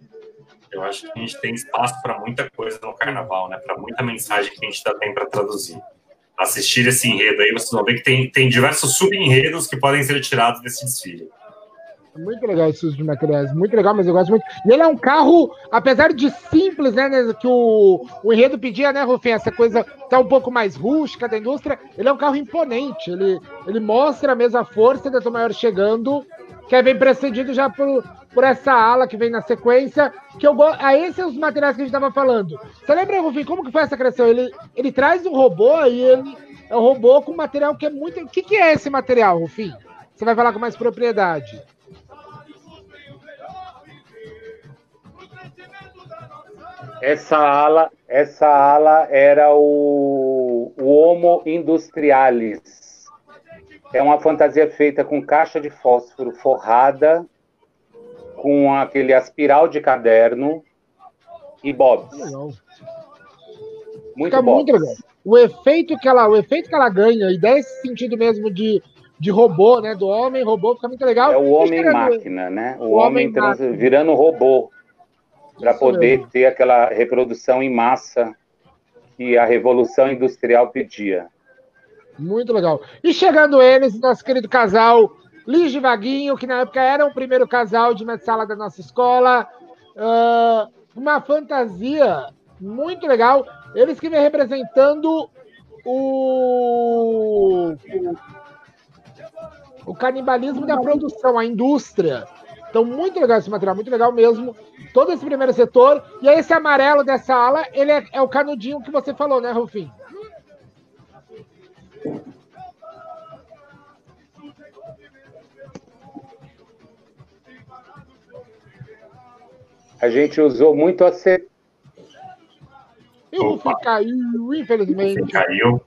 Eu acho que a gente tem espaço para muita coisa no carnaval, né? Para muita mensagem que a gente ainda tem para traduzir. Assistir esse enredo aí, vocês vão ver que tem, tem diversos sub-enredos que podem ser tirados desse desfile. Muito legal esse uso de materiais, muito legal, mas eu gosto muito. E ele é um carro, apesar de simples, né, né que o, o enredo pedia, né, Rufim, essa coisa tá um pouco mais rústica da indústria, ele é um carro imponente, ele, ele mostra a mesma força da Tom Maior chegando, que é bem precedido já por, por essa ala que vem na sequência, que eu gosto, ah, esses são os materiais que a gente estava falando. Você lembra, Rufim, como que foi essa criação? Ele, ele traz um robô e ele é um robô com material que é muito... O que, que é esse material, Rufim? Você vai falar com mais propriedade. Essa ala, essa ala era o, o Homo Industrialis. É uma fantasia feita com caixa de fósforo forrada, com aquele aspiral de caderno e bobs. Muito Fica bobs. muito legal. O efeito que ela, o efeito que ela ganha e dá esse sentido mesmo de de robô, né? Do homem robô, fica muito legal. É o homem máquina, né? O, o homem, homem trans... virando robô para poder ter aquela reprodução em massa que a Revolução Industrial pedia. Muito legal. E chegando eles, nosso querido casal Liz Vaguinho, que na época era o primeiro casal de sala da nossa escola. Uh, uma fantasia muito legal. Eles que vem representando o, o canibalismo da produção, a indústria. Então, muito legal esse material, muito legal mesmo. Todo esse primeiro setor. E aí, esse amarelo dessa ala, ele é, é o canudinho que você falou, né, Rufim? A gente usou muito a C. E o Rufim caiu, infelizmente. Rufim caiu.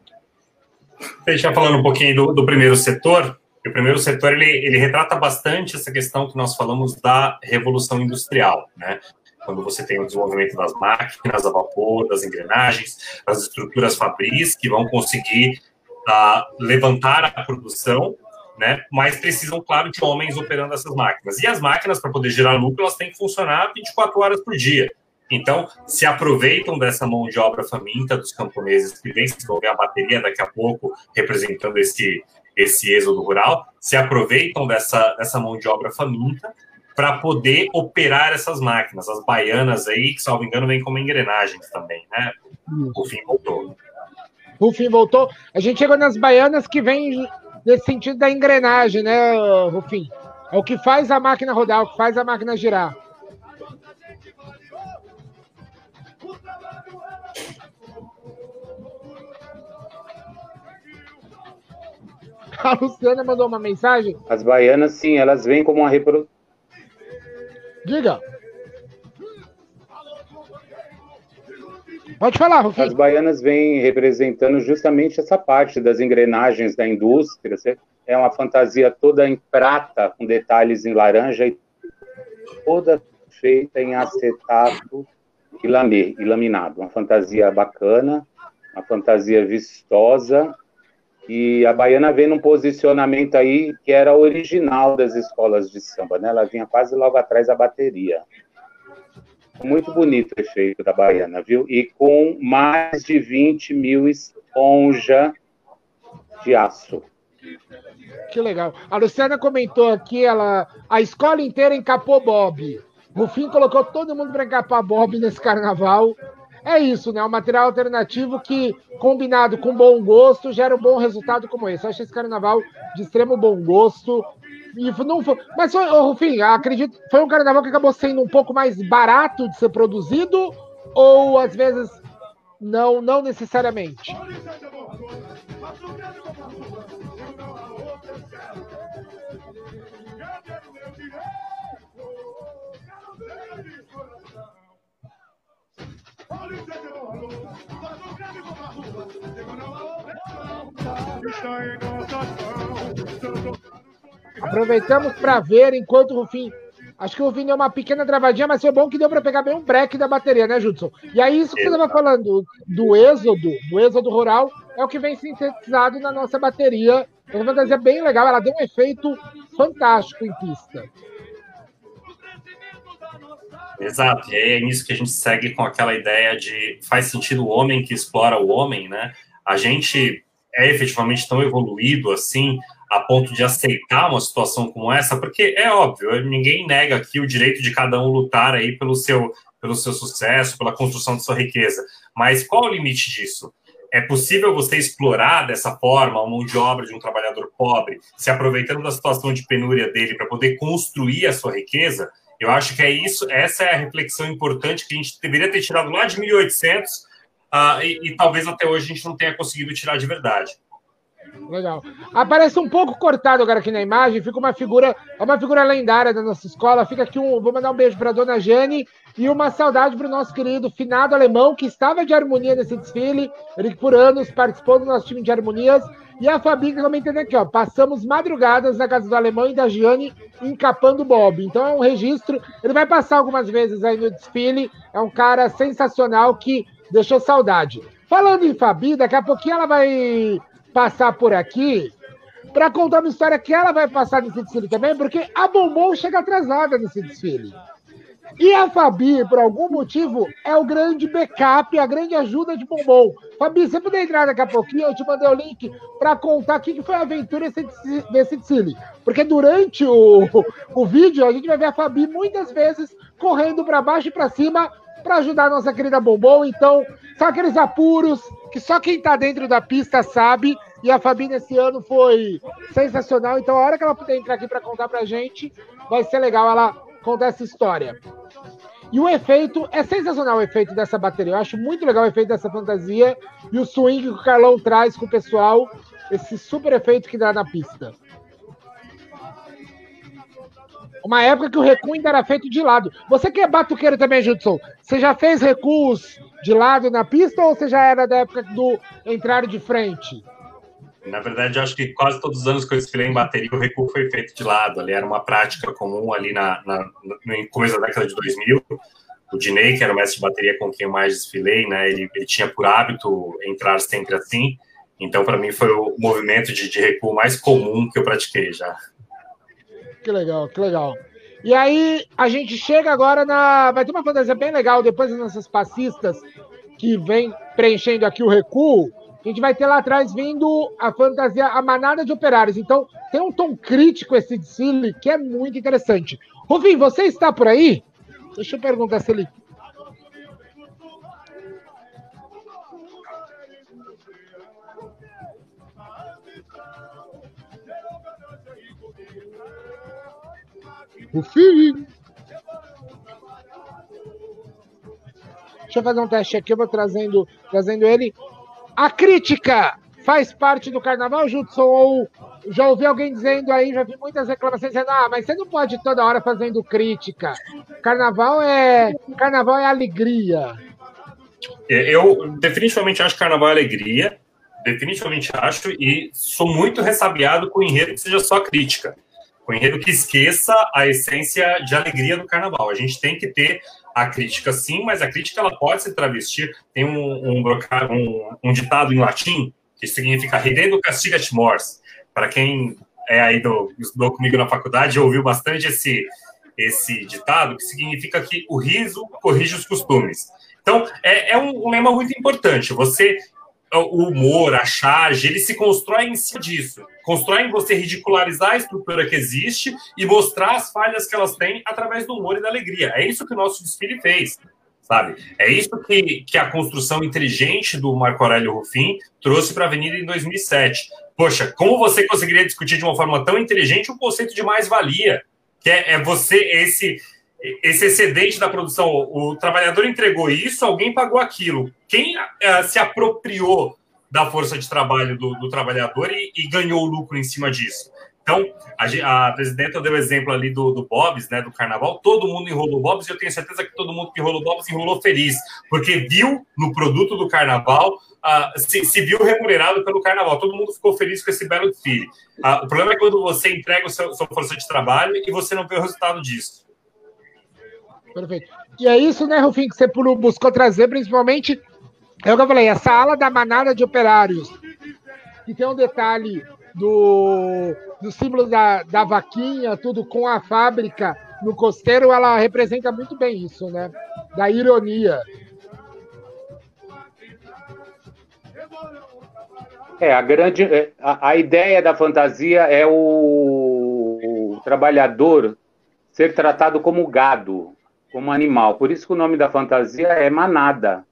Deixa falando um pouquinho do, do primeiro setor. O primeiro setor ele, ele retrata bastante essa questão que nós falamos da revolução industrial, né? Quando você tem o desenvolvimento das máquinas a vapor, das engrenagens, das estruturas fabris que vão conseguir uh, levantar a produção, né? Mas precisam, claro, de homens operando essas máquinas. E as máquinas, para poder gerar lucro, elas têm que funcionar 24 horas por dia. Então, se aproveitam dessa mão de obra faminta dos camponeses que vem se desenvolver a bateria daqui a pouco, representando esse, esse êxodo rural, se aproveitam dessa, dessa mão de obra faminta para poder operar essas máquinas. As baianas aí, que, salvo engano, vêm como engrenagens também, né? O fim voltou. O fim voltou. A gente chegou nas baianas que vem nesse sentido da engrenagem, né, Rufim? É o que faz a máquina rodar, é o que faz a máquina girar. A Luciana mandou uma mensagem. As baianas, sim, elas vêm como uma reprodução. Diga. Pode falar, Rufim. As baianas vêm representando justamente essa parte das engrenagens da indústria. É uma fantasia toda em prata, com detalhes em laranja, e toda feita em acetato e laminado. Uma fantasia bacana, uma fantasia vistosa e a Baiana vem num posicionamento aí que era original das escolas de samba, né? Ela vinha quase logo atrás da bateria. Muito bonito o efeito da Baiana, viu? E com mais de 20 mil esponja de aço. Que legal. A Luciana comentou aqui, ela, a escola inteira encapou Bob. Rufim colocou todo mundo para encapar Bob nesse carnaval é isso, né? Um material alternativo que, combinado com bom gosto, gera um bom resultado como esse. Eu acho esse carnaval de extremo bom gosto. E não foi, mas foi, Rufim, acredito, foi um carnaval que acabou sendo um pouco mais barato de ser produzido, ou às vezes não, não necessariamente. Aproveitamos para ver enquanto o Rufim. Acho que o Rufim deu uma pequena travadinha, mas foi bom que deu para pegar bem um break da bateria, né, Judson? E aí, isso que você estava falando do êxodo, do êxodo rural, é o que vem sintetizado na nossa bateria. É uma fantasia bem legal, ela deu um efeito fantástico em pista. Exato, e aí é nisso que a gente segue com aquela ideia de faz sentido o homem que explora o homem, né? A gente é efetivamente tão evoluído assim a ponto de aceitar uma situação como essa, porque é óbvio, ninguém nega aqui o direito de cada um lutar aí pelo seu, pelo seu sucesso, pela construção de sua riqueza. Mas qual o limite disso? É possível você explorar dessa forma a mão de obra de um trabalhador pobre, se aproveitando da situação de penúria dele para poder construir a sua riqueza? Eu acho que é isso, essa é a reflexão importante que a gente deveria ter tirado lá de 1800 uh, ah, e, e talvez até hoje a gente não tenha conseguido tirar de verdade. Legal. Aparece um pouco cortado agora aqui na imagem, fica uma figura, é uma figura lendária da nossa escola. Fica aqui um, vou mandar um beijo para dona Jane e uma saudade para o nosso querido finado alemão que estava de harmonia nesse desfile. Ele por anos participou do nosso time de harmonias. E a Fabi comentando aqui, ó, passamos madrugadas na casa do alemão e da Giane encapando o Bob. Então é um registro. Ele vai passar algumas vezes aí no desfile. É um cara sensacional que deixou saudade. Falando em Fabi, daqui a pouquinho ela vai passar por aqui para contar uma história que ela vai passar nesse desfile também, porque a Bombom chega atrasada nesse desfile. E a Fabi, por algum motivo, é o grande backup, a grande ajuda de bombom. Fabi, você puder entrar daqui a pouquinho, eu te mandei o link para contar o que foi a aventura desse desfile. Porque durante o, o vídeo, a gente vai ver a Fabi muitas vezes correndo para baixo e para cima para ajudar a nossa querida bombom. Então, são aqueles apuros que só quem está dentro da pista sabe. E a Fabi nesse ano foi sensacional. Então, a hora que ela puder entrar aqui para contar para gente, vai ser legal ela contar essa história. E o efeito, é sensacional o efeito dessa bateria. Eu acho muito legal o efeito dessa fantasia e o swing que o Carlão traz com o pessoal, esse super efeito que dá na pista. Uma época que o recuo ainda era feito de lado. Você que é batuqueiro também, Judson, você já fez recuos de lado na pista ou você já era da época do entrar de frente? Na verdade, acho que quase todos os anos que eu desfilei em bateria, o recuo foi feito de lado. Ali era uma prática comum ali na, na, no começo da década de 2000. O Dinei, que era o mestre de bateria com quem eu mais desfilei, né, ele, ele tinha por hábito entrar sempre assim. Então, para mim, foi o movimento de, de recuo mais comum que eu pratiquei já. Que legal, que legal. E aí, a gente chega agora na. Vai ter uma fantasia bem legal depois das nossas passistas que vem preenchendo aqui o recuo a gente vai ter lá atrás vindo a fantasia, a manada de operários. Então, tem um tom crítico esse desfile que é muito interessante. Rufim, você está por aí? Deixa eu perguntar se ele. Rufim! Deixa eu fazer um teste aqui, eu vou trazendo, trazendo ele. A crítica faz parte do carnaval, Judson? Ou já ouvi alguém dizendo aí, já vi muitas reclamações dizendo, ah, mas você não pode toda hora fazendo crítica. Carnaval é carnaval é alegria. É, eu definitivamente acho que carnaval é alegria, definitivamente acho, e sou muito ressabiado com o enredo que seja só crítica. Com o enredo que esqueça a essência de alegria do carnaval. A gente tem que ter a crítica sim, mas a crítica ela pode se travestir. Tem um, um, um, um ditado em latim que significa ridendo castigat mors. Para quem é aí do, estudou comigo na faculdade, ouviu bastante esse, esse ditado, que significa que o riso corrige os costumes. Então, é, é um, um lema muito importante. Você o humor, a charge, ele se constrói em cima disso. Constrói em você ridicularizar a estrutura que existe e mostrar as falhas que elas têm através do humor e da alegria. É isso que o nosso desfile fez, sabe? É isso que, que a construção inteligente do Marco Aurélio Rufin trouxe para a Avenida em 2007. Poxa, como você conseguiria discutir de uma forma tão inteligente o conceito de mais-valia? Que é, é você, esse esse excedente da produção, o trabalhador entregou isso, alguém pagou aquilo. Quem uh, se apropriou da força de trabalho do, do trabalhador e, e, ganhou lucro em cima disso? Então, a, a presidenta deu exemplo ali do, do Bob's, né, do carnaval. Todo mundo enrolou Bob's e eu tenho certeza que todo mundo que enrolou Bob's enrolou feliz, porque viu no produto do carnaval, uh, se, se, viu remunerado pelo carnaval. Todo mundo ficou feliz com esse belo desfile. Uh, o problema é quando você entrega a sua força de trabalho e você não vê o resultado disso. Perfeito. E é isso, né, Rufim, que você buscou trazer, principalmente, é o que eu falei, essa ala da manada de operários, que tem um detalhe do, do símbolo da, da vaquinha, tudo com a fábrica no costeiro, ela representa muito bem isso, né? Da ironia. É, a grande. É, a, a ideia da fantasia é o, o trabalhador ser tratado como gado, como animal. Por isso que o nome da fantasia é manada.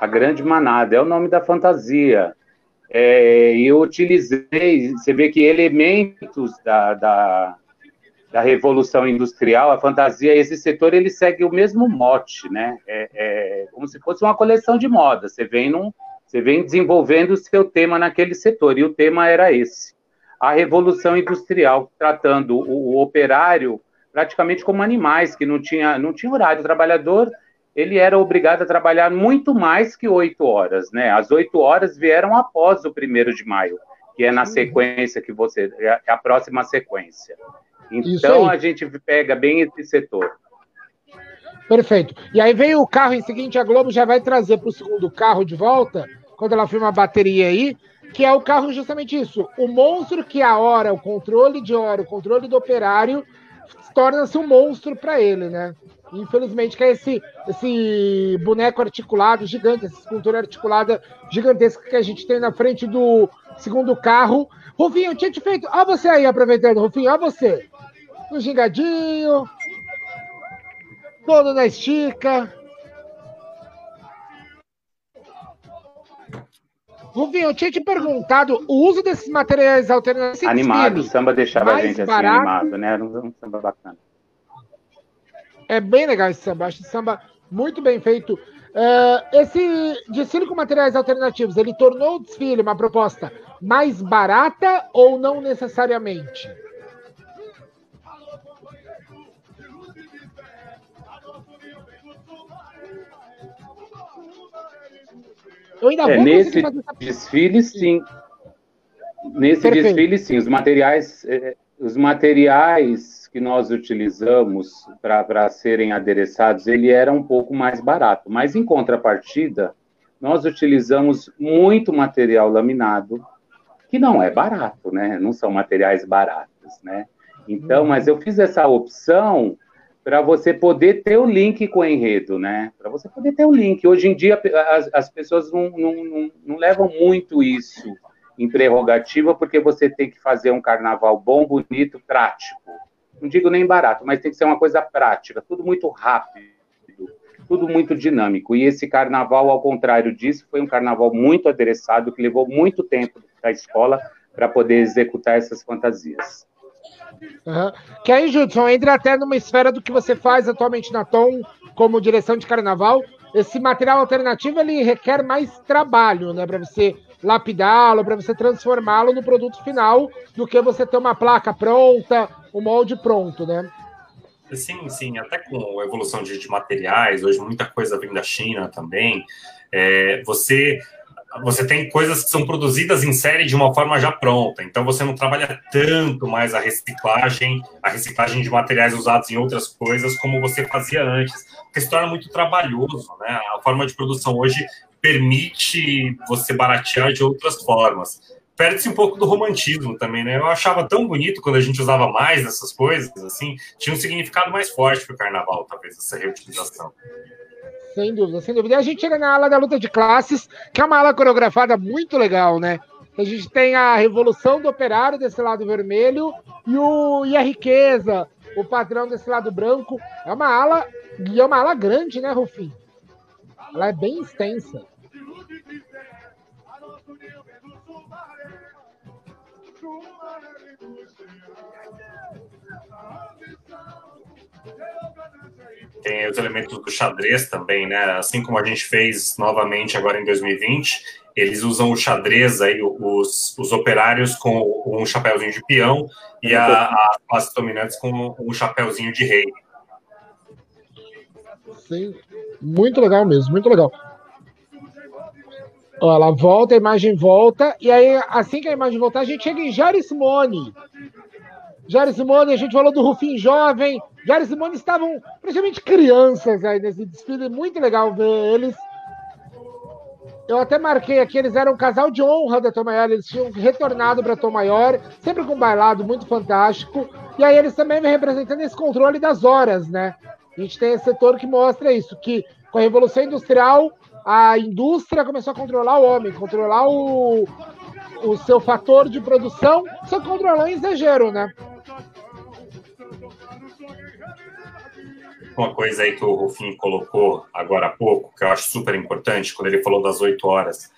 A grande manada é o nome da fantasia. É, eu utilizei, você vê que elementos da, da, da, Revolução Industrial, a fantasia, esse setor, ele segue o mesmo mote, né? É, é como se fosse uma coleção de moda. Você vem, num, você vem desenvolvendo o seu tema naquele setor, e o tema era esse. A Revolução Industrial, tratando o, o operário praticamente como animais, que não tinha, não tinha horário. O trabalhador ele era obrigado a trabalhar muito mais que oito horas, né? As oito horas vieram após o primeiro de maio, que é na sequência que você é a próxima sequência. Então a gente pega bem esse setor. Perfeito. E aí vem o carro em seguinte, a Globo já vai trazer para o segundo carro de volta, quando ela firma a bateria aí, que é o carro justamente isso. O monstro que é a hora, o controle de hora, o controle do operário, torna-se um monstro para ele, né? Infelizmente, que é esse, esse boneco articulado gigante, essa escultura articulada gigantesca que a gente tem na frente do segundo carro. Rufinho, eu tinha te feito. Olha você aí aproveitando, Rufinho, olha você. No gingadinho, todo na estica. Rufinho, eu tinha te perguntado o uso desses materiais alternativos. Animado, o samba deixava a gente assim barato. animado, né? Era um samba bacana. É bem legal esse samba, acho esse samba muito bem feito. Uh, esse desfile com materiais alternativos, ele tornou o desfile uma proposta mais barata ou não necessariamente? Eu ainda é, vou nesse essa... desfile, sim. Nesse Perfeito. desfile, sim. Os materiais, eh, os materiais que nós utilizamos para serem adereçados, ele era um pouco mais barato. Mas, em contrapartida, nós utilizamos muito material laminado, que não é barato, né? Não são materiais baratos, né? Então, mas eu fiz essa opção para você poder ter o link com o enredo, né? Para você poder ter o link. Hoje em dia, as, as pessoas não, não, não, não, levam muito isso em prerrogativa, porque você tem que fazer um carnaval bom, bonito, prático. Não digo nem barato, mas tem que ser uma coisa prática, tudo muito rápido, tudo muito dinâmico. E esse carnaval, ao contrário disso, foi um carnaval muito adereçado, que levou muito tempo da escola para poder executar essas fantasias. Uhum. Que aí, Judson, entra até numa esfera do que você faz atualmente na Tom, como direção de carnaval. Esse material alternativo ele requer mais trabalho, né, para você lapidá-lo, para você transformá-lo no produto final, do que você ter uma placa pronta, o um molde pronto, né? Sim, sim, até com a evolução de, de materiais, hoje muita coisa vem da China também. É, você você tem coisas que são produzidas em série de uma forma já pronta, então você não trabalha tanto mais a reciclagem, a reciclagem de materiais usados em outras coisas como você fazia antes, porque se torna muito trabalhoso, né? A forma de produção hoje permite você baratear de outras formas. Perde-se um pouco do romantismo também, né? Eu achava tão bonito quando a gente usava mais dessas coisas, assim, tinha um significado mais forte para o carnaval, talvez, essa reutilização. Sem dúvida, sem dúvida. E a gente chega na ala da luta de classes, que é uma ala coreografada muito legal, né? A gente tem a revolução do operário desse lado vermelho e, o, e a riqueza, o padrão desse lado branco. É uma ala, e é uma ala grande, né, Rufim? Ela é bem extensa. Tem os elementos do xadrez também, né? Assim como a gente fez novamente agora em 2020, eles usam o xadrez aí, os, os operários com um chapéuzinho de peão e a, a classes dominantes com um chapéuzinho de rei. Sim, muito legal mesmo, muito legal. Ela volta, a imagem volta, e aí, assim que a imagem voltar, a gente chega em Jair Simone. Jair Simone, a gente falou do Rufim Jovem, Jair Simone estavam praticamente crianças aí nesse desfile, muito legal ver eles. Eu até marquei aqui, eles eram um casal de honra da Tom Maior, eles tinham retornado para Tom Maior, sempre com um bailado muito fantástico. E aí eles também vêm representando esse controle das horas, né? A gente tem esse setor que mostra isso, que com a Revolução Industrial, a indústria começou a controlar o homem, controlar o, o seu fator de produção, só controlou em exagero, né? Uma coisa aí que o Rufim colocou agora há pouco, que eu acho super importante, quando ele falou das oito horas.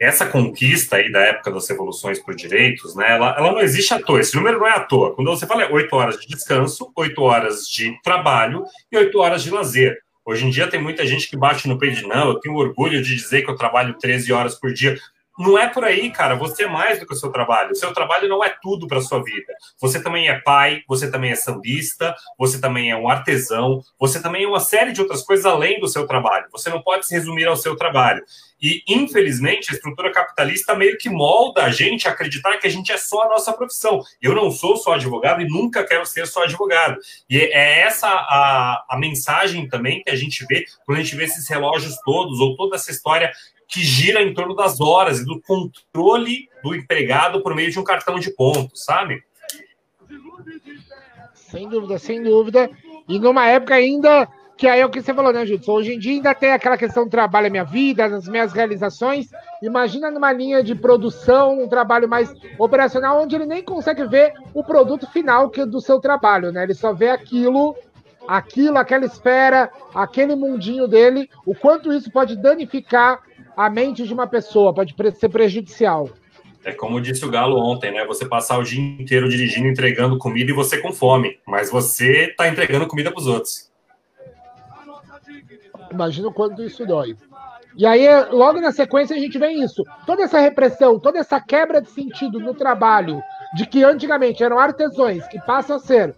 Essa conquista aí da época das revoluções por direitos, né, ela, ela não existe à toa, esse número não é à toa. Quando você fala é oito horas de descanso, oito horas de trabalho e oito horas de lazer. Hoje em dia tem muita gente que bate no peito de não, eu tenho orgulho de dizer que eu trabalho 13 horas por dia. Não é por aí, cara. Você é mais do que o seu trabalho. O seu trabalho não é tudo para sua vida. Você também é pai, você também é sambista, você também é um artesão, você também é uma série de outras coisas além do seu trabalho. Você não pode se resumir ao seu trabalho. E, infelizmente, a estrutura capitalista meio que molda a gente a acreditar que a gente é só a nossa profissão. Eu não sou só advogado e nunca quero ser só advogado. E é essa a, a mensagem também que a gente vê quando a gente vê esses relógios todos, ou toda essa história que gira em torno das horas e do controle do empregado por meio de um cartão de pontos, sabe? Sem dúvida, sem dúvida. E numa época ainda que aí é o que você falou, né, Judson? Hoje em dia ainda tem aquela questão do trabalho é minha vida, das minhas realizações. Imagina numa linha de produção, um trabalho mais operacional, onde ele nem consegue ver o produto final que do seu trabalho, né? Ele só vê aquilo, aquilo, aquela esfera, aquele mundinho dele, o quanto isso pode danificar a mente de uma pessoa, pode ser prejudicial. É como disse o Galo ontem, né? Você passar o dia inteiro dirigindo, entregando comida e você com fome, mas você está entregando comida para os outros. Imagina o quanto isso dói. E aí, logo na sequência, a gente vê isso. Toda essa repressão, toda essa quebra de sentido no trabalho, de que antigamente eram artesãos, que passam a ser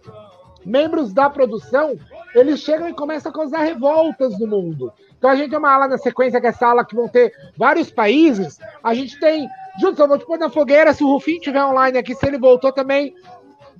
membros da produção, eles chegam e começam a causar revoltas no mundo. Então a gente tem uma ala na sequência, que é essa ala que vão ter vários países. A gente tem. Judson, vou te pôr na fogueira, se o Rufim estiver online aqui, se ele voltou também.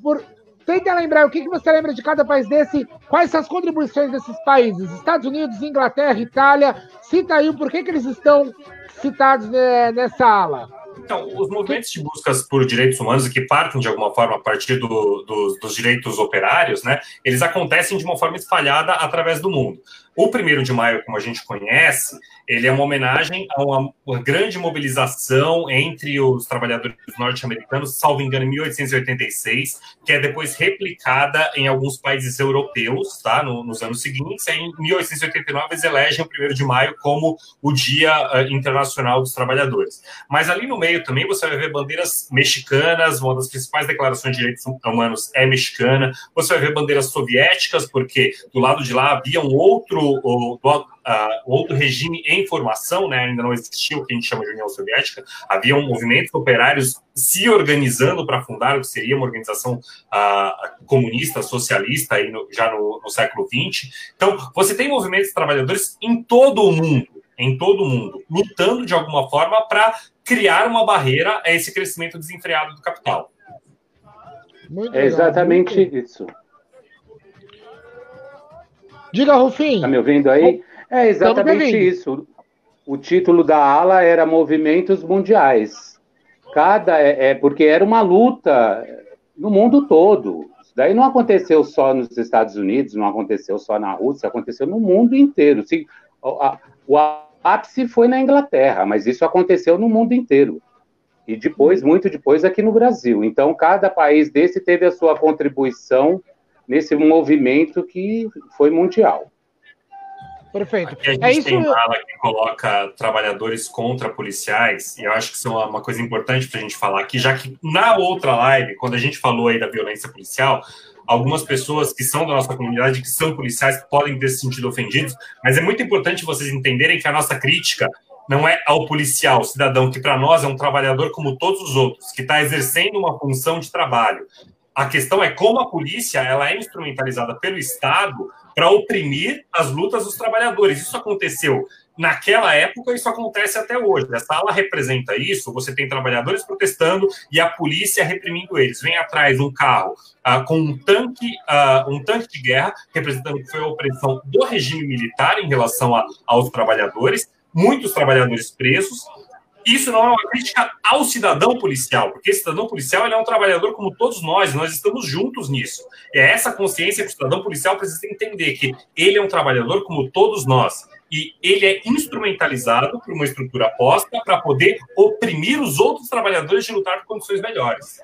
Por, Tenta lembrar o que, que você lembra de cada país desse, quais são as contribuições desses países, Estados Unidos, Inglaterra, Itália. Cita aí o porquê que eles estão citados né, nessa ala. Então, os movimentos de buscas por direitos humanos que partem de alguma forma a partir do, do, dos direitos operários, né, eles acontecem de uma forma espalhada através do mundo. O primeiro de maio, como a gente conhece, ele é uma homenagem a uma, uma grande mobilização entre os trabalhadores norte-americanos, salvo engano, em 1886, que é depois replicada em alguns países europeus, tá, no, nos anos seguintes. Em 1889, eles elegem o primeiro de maio como o Dia uh, Internacional dos Trabalhadores. Mas ali no meio também você vai ver bandeiras mexicanas, uma das principais declarações de direitos humanos é mexicana. Você vai ver bandeiras soviéticas, porque do lado de lá havia um outro o, o, uh, outro regime em formação, né, ainda não existia o que a gente chama de União Soviética, havia um movimentos operários se organizando para fundar o que seria uma organização uh, comunista, socialista, aí no, já no, no século XX. Então, você tem movimentos de trabalhadores em todo o mundo, em todo o mundo, lutando de alguma forma para criar uma barreira a esse crescimento desenfreado do capital. é exatamente isso. Diga, Rufim. Tá me ouvindo aí? É exatamente isso. O título da ala era Movimentos Mundiais. Cada é, é, porque era uma luta no mundo todo. Isso daí não aconteceu só nos Estados Unidos, não aconteceu só na Rússia, aconteceu no mundo inteiro. O ápice foi na Inglaterra, mas isso aconteceu no mundo inteiro. E depois, muito depois, aqui no Brasil. Então, cada país desse teve a sua contribuição nesse movimento que foi mundial. Perfeito. Aqui a gente é isso... tem uma ala que coloca trabalhadores contra policiais, e eu acho que isso é uma coisa importante para a gente falar aqui, já que na outra live, quando a gente falou aí da violência policial, algumas pessoas que são da nossa comunidade, que são policiais, podem ter se sentido ofendidos, mas é muito importante vocês entenderem que a nossa crítica não é ao policial, cidadão, que para nós é um trabalhador como todos os outros, que está exercendo uma função de trabalho. A questão é como a polícia ela é instrumentalizada pelo Estado para oprimir as lutas dos trabalhadores. Isso aconteceu naquela época, isso acontece até hoje. A sala representa isso. Você tem trabalhadores protestando e a polícia reprimindo eles. Vem atrás um carro uh, com um tanque, uh, um tanque de guerra, representando que foi a opressão do regime militar em relação a, aos trabalhadores. Muitos trabalhadores presos isso não é uma crítica ao cidadão policial, porque esse cidadão policial é um trabalhador como todos nós, nós estamos juntos nisso. É essa consciência que o cidadão policial precisa entender, que ele é um trabalhador como todos nós. E ele é instrumentalizado por uma estrutura posta para poder oprimir os outros trabalhadores de lutar por condições melhores.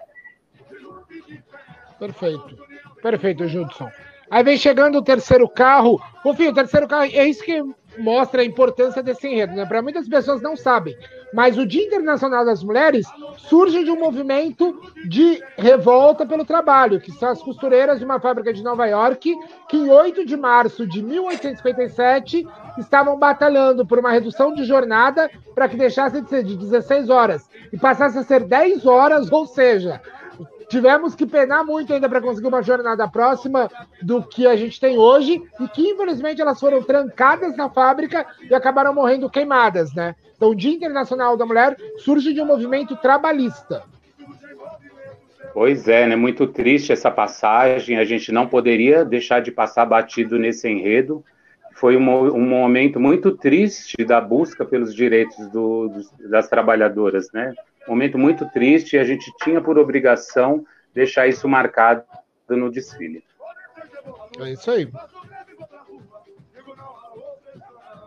Perfeito. Perfeito, Judson. Aí vem chegando o terceiro carro. Confio, o terceiro carro, é isso que mostra a importância desse enredo, né? Para muitas pessoas não sabem, mas o Dia Internacional das Mulheres surge de um movimento de revolta pelo trabalho, que são as costureiras de uma fábrica de Nova York, que em 8 de março de 1857 estavam batalhando por uma redução de jornada para que deixasse de ser de 16 horas e passasse a ser 10 horas, ou seja, tivemos que penar muito ainda para conseguir uma jornada próxima do que a gente tem hoje e que infelizmente elas foram trancadas na fábrica e acabaram morrendo queimadas, né? Então, o Dia Internacional da Mulher surge de um movimento trabalhista. Pois é, né? Muito triste essa passagem. A gente não poderia deixar de passar batido nesse enredo. Foi um, um momento muito triste da busca pelos direitos do, dos, das trabalhadoras, né? Momento muito triste e a gente tinha por obrigação deixar isso marcado no desfile. É isso aí.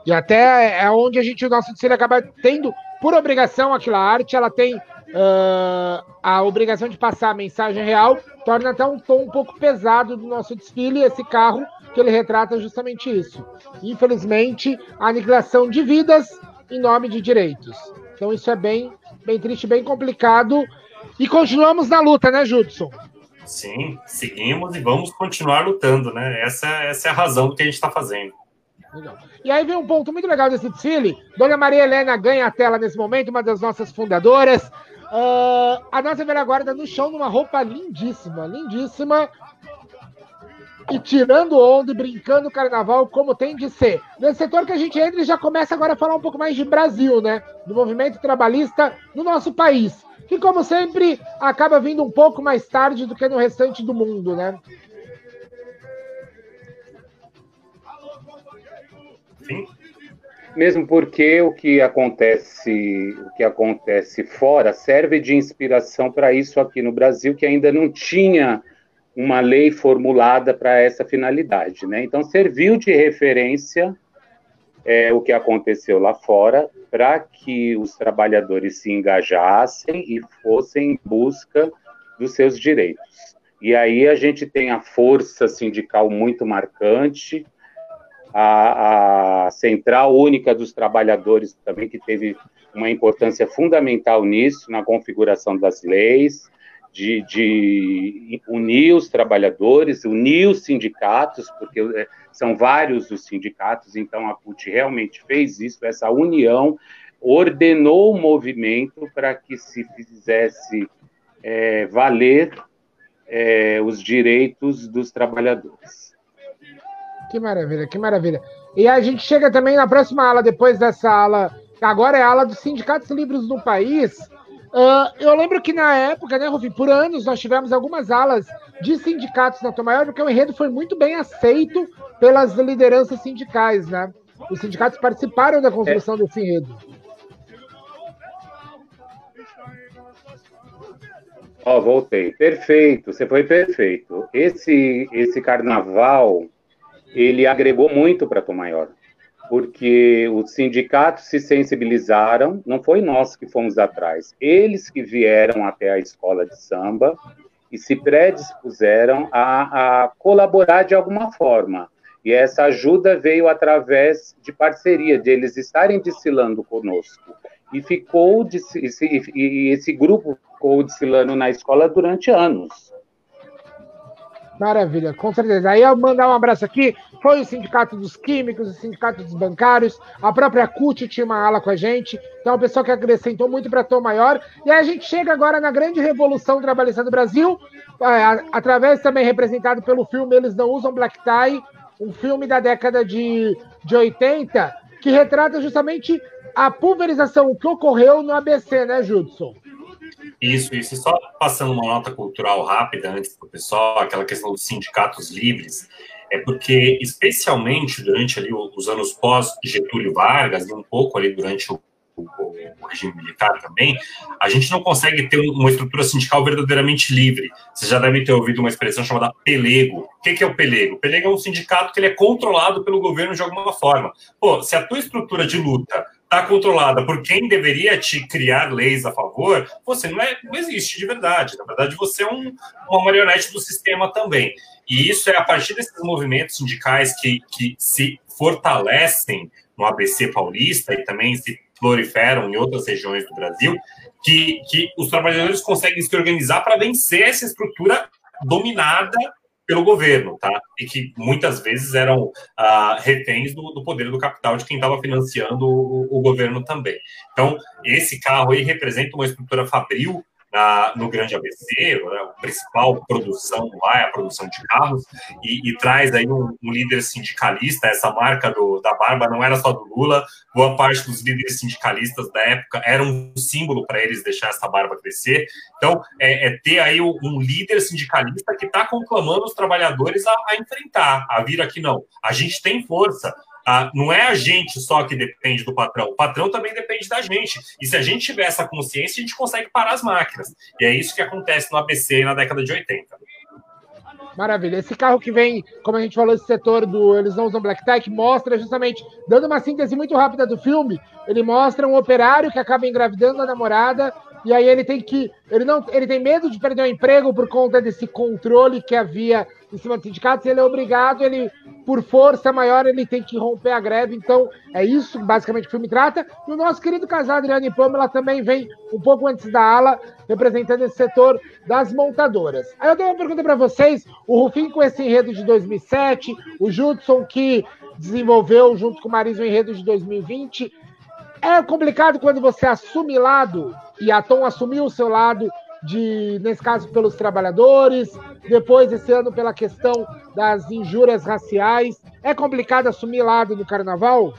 E até é onde a gente, o nosso desfile acaba tendo, por obrigação, aquela arte, ela tem uh, a obrigação de passar a mensagem real, torna até um tom um pouco pesado do nosso desfile, esse carro que ele retrata justamente isso. Infelizmente, a aniquilação de vidas em nome de direitos. Então isso é bem, bem triste, bem complicado. E continuamos na luta, né, Judson? Sim, seguimos e vamos continuar lutando, né? Essa, essa é a razão do que a gente está fazendo. Legal. E aí vem um ponto muito legal desse desfile. Dona Maria Helena ganha a tela nesse momento, uma das nossas fundadoras. Uh, a nossa velha guarda no chão numa roupa lindíssima, lindíssima. E tirando onda e brincando o carnaval como tem de ser. Nesse setor que a gente entra, já começa agora a falar um pouco mais de Brasil, né? Do movimento trabalhista no nosso país. Que, como sempre, acaba vindo um pouco mais tarde do que no restante do mundo, né? Sim. Mesmo porque o que acontece, o que acontece fora serve de inspiração para isso aqui no Brasil, que ainda não tinha uma lei formulada para essa finalidade, né? Então serviu de referência é, o que aconteceu lá fora para que os trabalhadores se engajassem e fossem em busca dos seus direitos. E aí a gente tem a força sindical muito marcante, a, a Central Única dos Trabalhadores também, que teve uma importância fundamental nisso, na configuração das leis, de, de, unir os trabalhadores, unir os sindicatos, porque é, são vários os sindicatos, então a PUT realmente fez isso, essa união, ordenou o movimento para que se fizesse é, valer é, os direitos dos trabalhadores. Que maravilha, que maravilha. E a gente chega também na próxima ala, depois dessa ala, agora é a ala dos sindicatos livres do país. Uh, eu lembro que na época, né, Rufim, por anos nós tivemos algumas alas de sindicatos na Tom Maior, porque o enredo foi muito bem aceito pelas lideranças sindicais, né? Os sindicatos participaram da construção é. desse enredo. Ó, oh, voltei. Perfeito, você foi perfeito. Esse, esse carnaval ele agregou muito para Tom Maior, porque os sindicatos se sensibilizaram, não foi nós que fomos atrás, eles que vieram até a escola de samba e se predispuseram a, a colaborar de alguma forma. E essa ajuda veio através de parceria, de eles estarem desfilando conosco. E ficou, e esse grupo ficou desfilando na escola durante anos. Maravilha, com certeza. Aí eu mandar um abraço aqui. Foi o Sindicato dos Químicos, o Sindicato dos Bancários, a própria CUT tinha uma ala com a gente. Então, o pessoal que acrescentou muito para Tom Maior. E aí a gente chega agora na grande revolução trabalhista do Brasil, é, através também representado pelo filme Eles Não Usam Black Tie, um filme da década de, de 80, que retrata justamente a pulverização que ocorreu no ABC, né, Judson? Isso, isso. Só passando uma nota cultural rápida antes para o pessoal, aquela questão dos sindicatos livres, é porque, especialmente durante ali os anos pós-Getúlio Vargas, e um pouco ali durante o, o, o, regime militar também, a gente não consegue ter uma estrutura sindical verdadeiramente livre. Você já deve ter ouvido uma expressão chamada pelego. O que, que é o pelego? O pelego é um sindicato que ele é controlado pelo governo de alguma forma. Pô, se a tua estrutura de luta está controlada por quem deveria te criar leis a favor, você não, é, não existe de verdade. Na verdade, você é um, uma marionete do sistema também. E isso é a partir desses movimentos sindicais que, que se fortalecem no ABC paulista e também se proliferam em outras regiões do Brasil, que, que os trabalhadores conseguem se organizar para vencer essa estrutura dominada pelo governo, tá? E que muitas vezes eram ah, reféns do, do, poder do capital de quem estava financiando o, o, governo também. Então, esse carro aí representa uma estrutura fabril na, no Grande ABC, né, a principal produção lá é a produção de carros, e, e traz aí um, um, líder sindicalista, essa marca do, da barba não era só do Lula, boa parte dos líderes sindicalistas da época era um símbolo para eles deixar essa barba crescer. Então, é, é ter aí um líder sindicalista que está conclamando os trabalhadores a, a enfrentar, a vir aqui não. A gente tem força, ah, não é a gente só que depende do patrão, o patrão também depende da gente. E se a gente tiver essa consciência, a gente consegue parar as máquinas. E é isso que acontece no ABC na década de 80. Maravilha. Esse carro que vem, como a gente falou, esse setor do Eles Não Usam Black Tech, mostra justamente, dando uma síntese muito rápida do filme, ele mostra um operário que acaba engravidando a namorada e aí ele tem que. Ele não ele tem medo de perder o emprego por conta desse controle que havia em cima dos sindicatos, ele é obrigado, ele, por força maior, ele tem que romper a greve. Então, é isso basicamente que o filme trata. E o nosso querido casal Adriano e Pamela também vem um pouco antes da ala, representando esse setor das montadoras. Aí eu tenho uma pergunta para vocês: o Rufim com esse enredo de 2007, o Judson que desenvolveu junto com o Marisa o enredo de 2020. É complicado quando você assume lado e a Tom assumiu o seu lado de, nesse caso, pelos trabalhadores, depois esse ano pela questão das injúrias raciais. É complicado assumir lado no carnaval?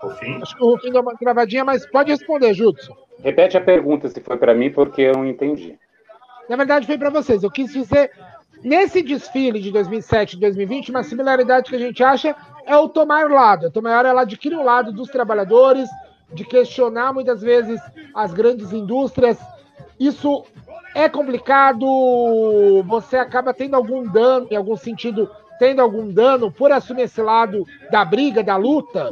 Rufim? Acho que o Rufim deu uma gravadinha, mas pode responder, Judson. Repete a pergunta se foi para mim, porque eu não entendi. Na verdade, foi para vocês. Eu quis dizer Nesse desfile de 2007 e 2020, uma similaridade que a gente acha é o tomar lado. O tomar ela adquire o lado dos trabalhadores, de questionar muitas vezes as grandes indústrias. Isso é complicado, você acaba tendo algum dano, em algum sentido, tendo algum dano por assumir esse lado da briga, da luta.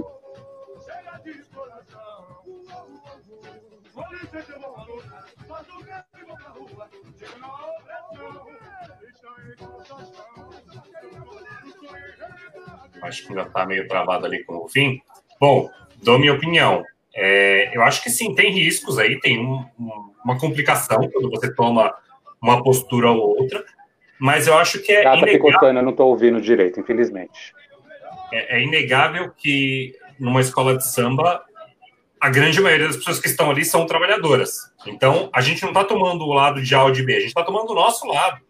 Acho que ainda está meio travado ali com o fim. Bom, dou minha opinião. É, eu acho que sim, tem riscos aí, tem um, uma complicação quando você toma uma postura ou outra, mas eu acho que é. Tá inegável... eu não estou ouvindo direito, infelizmente. É, é inegável que numa escola de samba a grande maioria das pessoas que estão ali são trabalhadoras. Então, a gente não está tomando o lado de A ou de B, a gente está tomando o nosso lado.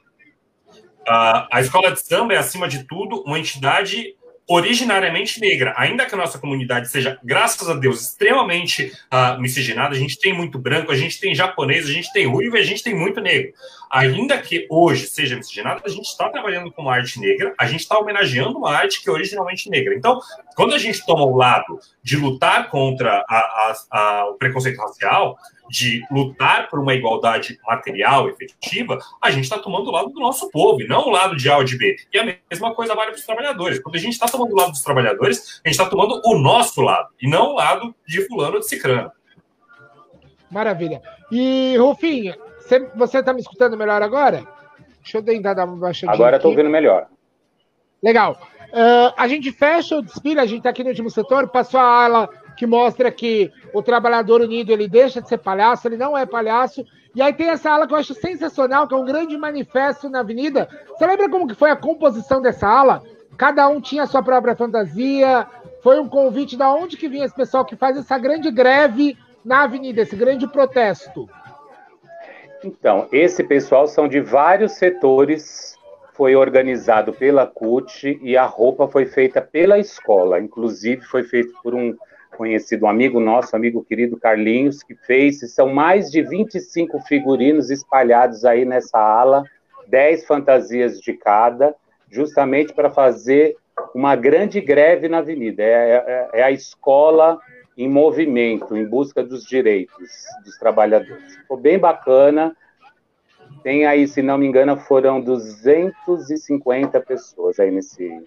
A escola de samba é, acima de tudo, uma entidade originariamente negra. Ainda que a nossa comunidade seja, graças a Deus, extremamente uh, miscigenada, a gente tem muito branco, a gente tem japonês, a gente tem ruivo e a gente tem muito negro. Ainda que hoje seja miscigenada, a gente está trabalhando com uma arte negra, a gente está homenageando uma arte que é originalmente negra. Então, quando a gente toma o lado de lutar contra a, a, a, o preconceito racial, de lutar por uma igualdade material efetiva, a gente está tomando o lado do nosso povo, e não o lado de A ou de B. E a mesma coisa vale para os trabalhadores. Quando a gente está tomando o lado dos trabalhadores, a gente está tomando o nosso lado, e não o lado de fulano ou de cicrano. Maravilha. E, Rufinha, você está me escutando melhor agora? Deixa eu tentar dar uma baixadinha Agora estou ouvindo melhor. Legal. Uh, a gente fecha o desfile, a gente está aqui no último setor, passou a ala que mostra que o trabalhador unido ele deixa de ser palhaço, ele não é palhaço. E aí tem essa ala que eu acho sensacional, que é um grande manifesto na avenida. Você lembra como que foi a composição dessa ala? Cada um tinha a sua própria fantasia. Foi um convite da onde que vinha esse pessoal que faz essa grande greve na avenida, esse grande protesto. Então, esse pessoal são de vários setores, foi organizado pela CUT e a roupa foi feita pela escola, inclusive foi feito por um conhecido, um amigo nosso, amigo querido Carlinhos, que fez, são mais de 25 figurinos espalhados aí nessa ala, 10 fantasias de cada, justamente para fazer uma grande greve na avenida. É, é, é, a escola em movimento, em busca dos direitos dos trabalhadores. Ficou bem bacana. Tem aí, se não me engano, foram 250 pessoas aí nesse.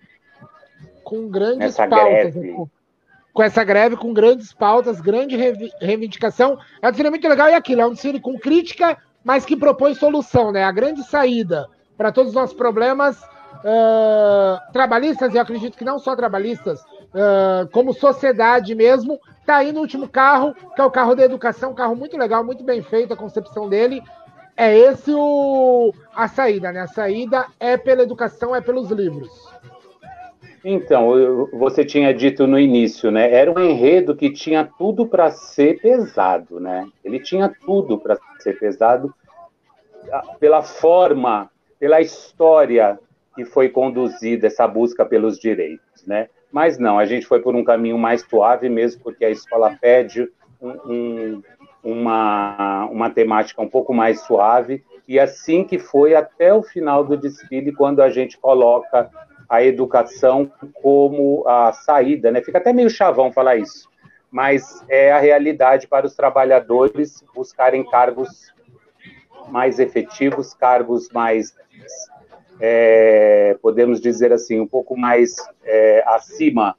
Com grandes nessa pautas, greve. Né? com essa greve, com grandes pautas, grande reivindicação. É um desfile muito legal e aquilo, é um desfile com crítica, mas que propõe solução, né? A grande saída para todos os nossos problemas uh, trabalhistas, e eu acredito que não só trabalhistas, uh, como sociedade mesmo, tá aí no último carro, que é o carro da educação, um carro muito legal, muito bem feito a concepção dele. É esse o, a saída, né? A saída é pela educação, é pelos livros. Então, você tinha dito no início, né? Era um enredo que tinha tudo para ser pesado, né? Ele tinha tudo para ser pesado pela forma, pela história que foi conduzida essa busca pelos direitos, né? Mas não, a gente foi por um caminho mais suave mesmo, porque a escola pede um, um, uma, uma temática um pouco mais suave, e assim que foi até o final do desfile, quando a gente coloca a educação como a saída, né? Fica até meio chavão falar isso, mas é a realidade para os trabalhadores buscarem cargos mais efetivos, cargos mais, é, podemos dizer assim, um pouco mais é, acima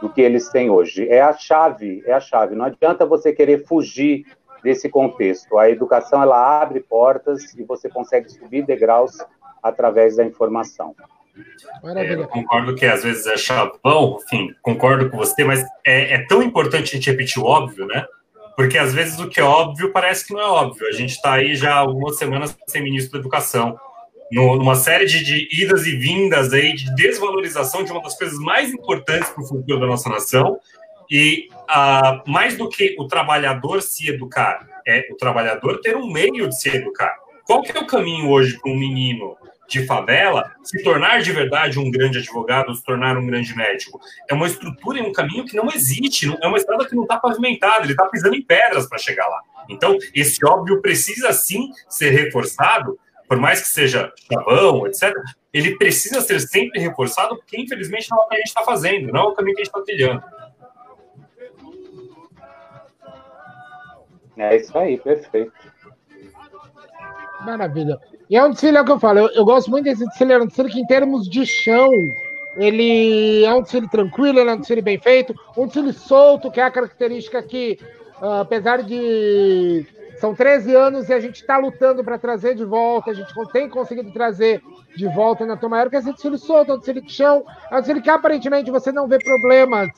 do que eles têm hoje. É a chave, é a chave. Não adianta você querer fugir desse contexto. A educação ela abre portas e você consegue subir degraus através da informação. É, eu concordo que às vezes é chavão, enfim, concordo com você, mas é, é, tão importante a gente repetir o óbvio, né? Porque às vezes o que é óbvio parece que não é óbvio. A gente está aí já algumas semanas sem ministro da Educação, numa série de, de, idas e vindas aí de desvalorização de uma das coisas mais importantes para o futuro da nossa nação. E uh, mais do que o trabalhador se educar, é o trabalhador ter um meio de se educar. Qual que é o caminho hoje para um menino de favela se tornar de verdade um grande advogado, se tornar um grande médico. É uma estrutura e um caminho que não existe, é uma estrada que não está pavimentada, ele está pisando em pedras para chegar lá. Então, esse óbvio precisa sim ser reforçado, por mais que seja chavão, etc., ele precisa ser sempre reforçado, porque infelizmente não é o que a gente está fazendo, não é o caminho que a gente está trilhando. É isso aí, perfeito. Maravilha. E é um desfile, é o que eu falo, eu, eu gosto muito desse desfile, é um desfile que em termos de chão, ele é um desfile tranquilo, ele é um desfile bem feito, um desfile solto, que é a característica que, uh, apesar de... São 13 anos e a gente está lutando para trazer de volta, a gente tem conseguido trazer de volta na Tomaior, que é desfile solto, é um desfile de chão, é um desfile que aparentemente você não vê problemas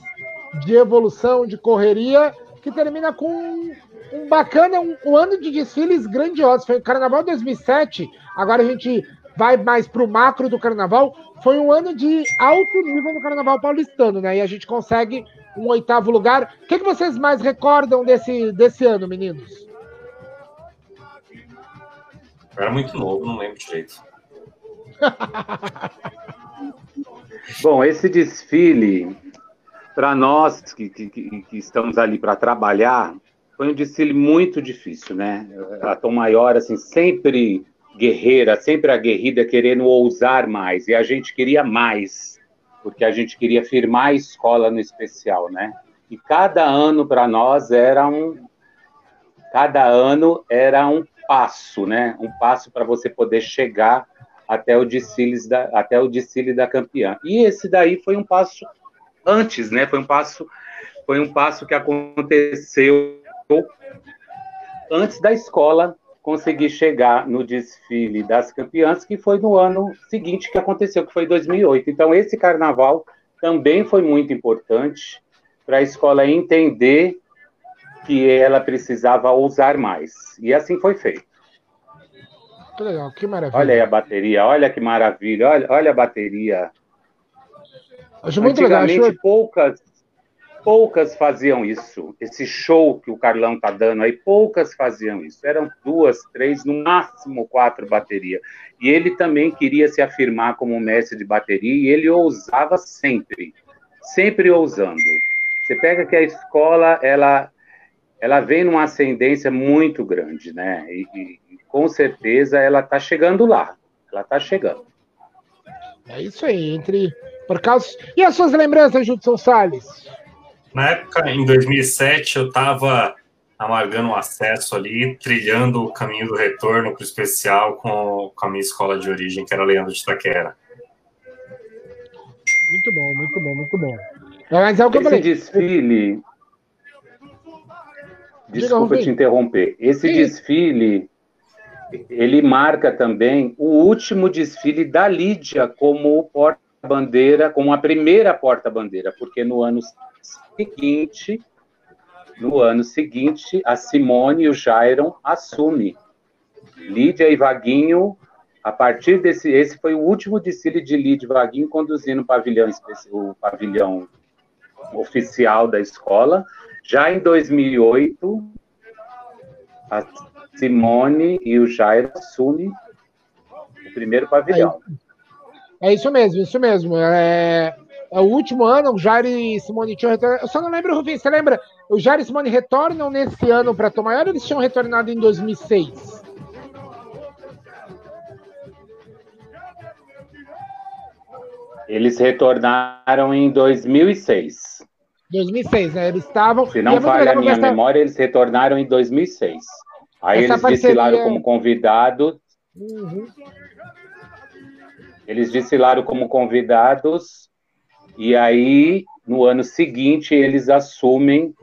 de evolução, de correria, que termina com um bacana, um, um, ano de desfiles grandiosos. Foi o Carnaval 2007, agora a gente vai mais para o macro do Carnaval. Foi um ano de alto nível no Carnaval paulistano, né? E a gente consegue um oitavo lugar. O que, que vocês mais recordam desse, desse ano, meninos? Eu era muito novo, não lembro direito. Bom, esse desfile, para nós que, que, que, estamos ali para trabalhar, foi um desfile muito difícil, né? A Tom Maior, assim, sempre guerreira, sempre aguerrida, querendo ousar mais. E a gente queria mais, porque a gente queria firmar a escola no especial, né? E cada ano para nós era um. Cada ano era um passo, né? Um passo para você poder chegar até o desfile da, até o desfile da campeã. E esse daí foi um passo antes, né? Foi um passo, foi um passo que aconteceu antes da escola conseguir chegar no desfile das campeãs, que foi no ano seguinte que aconteceu, que foi 2008. Então, esse carnaval também foi muito importante para a escola entender que ela precisava ousar mais. E assim foi feito. Que legal, que maravilha. Olha aí a bateria, olha que maravilha, olha, olha a bateria. Acho muito Antigamente, legal. Acho... poucas poucas faziam isso. Esse show que o Carlão tá dando aí, poucas faziam isso. Eram duas, três, no máximo quatro baterias. E ele também queria se afirmar como mestre de bateria e ele ousava sempre, sempre ousando. Você pega que a escola, ela, ela vem numa ascendência muito grande, né? E, e com certeza ela está chegando lá. Ela está chegando. É isso aí, entre por causa. E as suas lembranças, Judson Salles? Na época, em 2007, eu estava amargando um acesso ali, trilhando o caminho do retorno para o especial com, com a minha escola de origem, que era Leandro de Itaquera. Muito bom, muito bom, muito bom. Mas é o que Esse eu falei. desfile. Desculpa te interromper. Esse Sim. desfile ele marca também o último desfile da Lídia como porta-bandeira, como a primeira porta-bandeira, porque no ano seguinte, no ano seguinte, a Simone e o Jairon assumem. Lídia e Vaguinho, a partir desse, esse foi o último desfile de Lídia e Vaguinho conduzindo o pavilhão, o pavilhão oficial da escola. Já em 2008, a Simone e o Jairo assumem o primeiro pavilhão. É, é isso mesmo, isso mesmo. É, é o último ano, o Jair e Simone tinham retornado. Eu só não lembro, Rufim, você lembra? O Jair e Simone retornam nesse ano para Tomaior ou eles tinham retornado em 2006? Eles retornaram em 2006. 2006, né? Eles estavam. Se não falha a minha essa... memória, eles retornaram em 2006. Aí essa eles parceria... desfilaram como convidados. Uhum. Eles desfilaram como convidados. E aí, no ano seguinte, eles assumem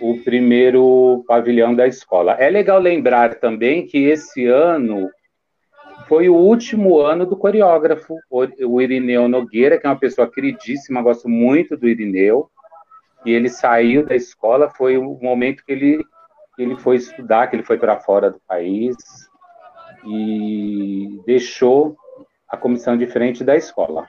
o primeiro pavilhão da escola. É legal lembrar também que esse ano foi o último ano do coreógrafo, o Irineu Nogueira, que é uma pessoa queridíssima, gosto muito do Irineu, e ele saiu da escola, foi o momento que ele, que ele foi estudar, que ele foi para fora do país, e deixou a comissão de frente da escola.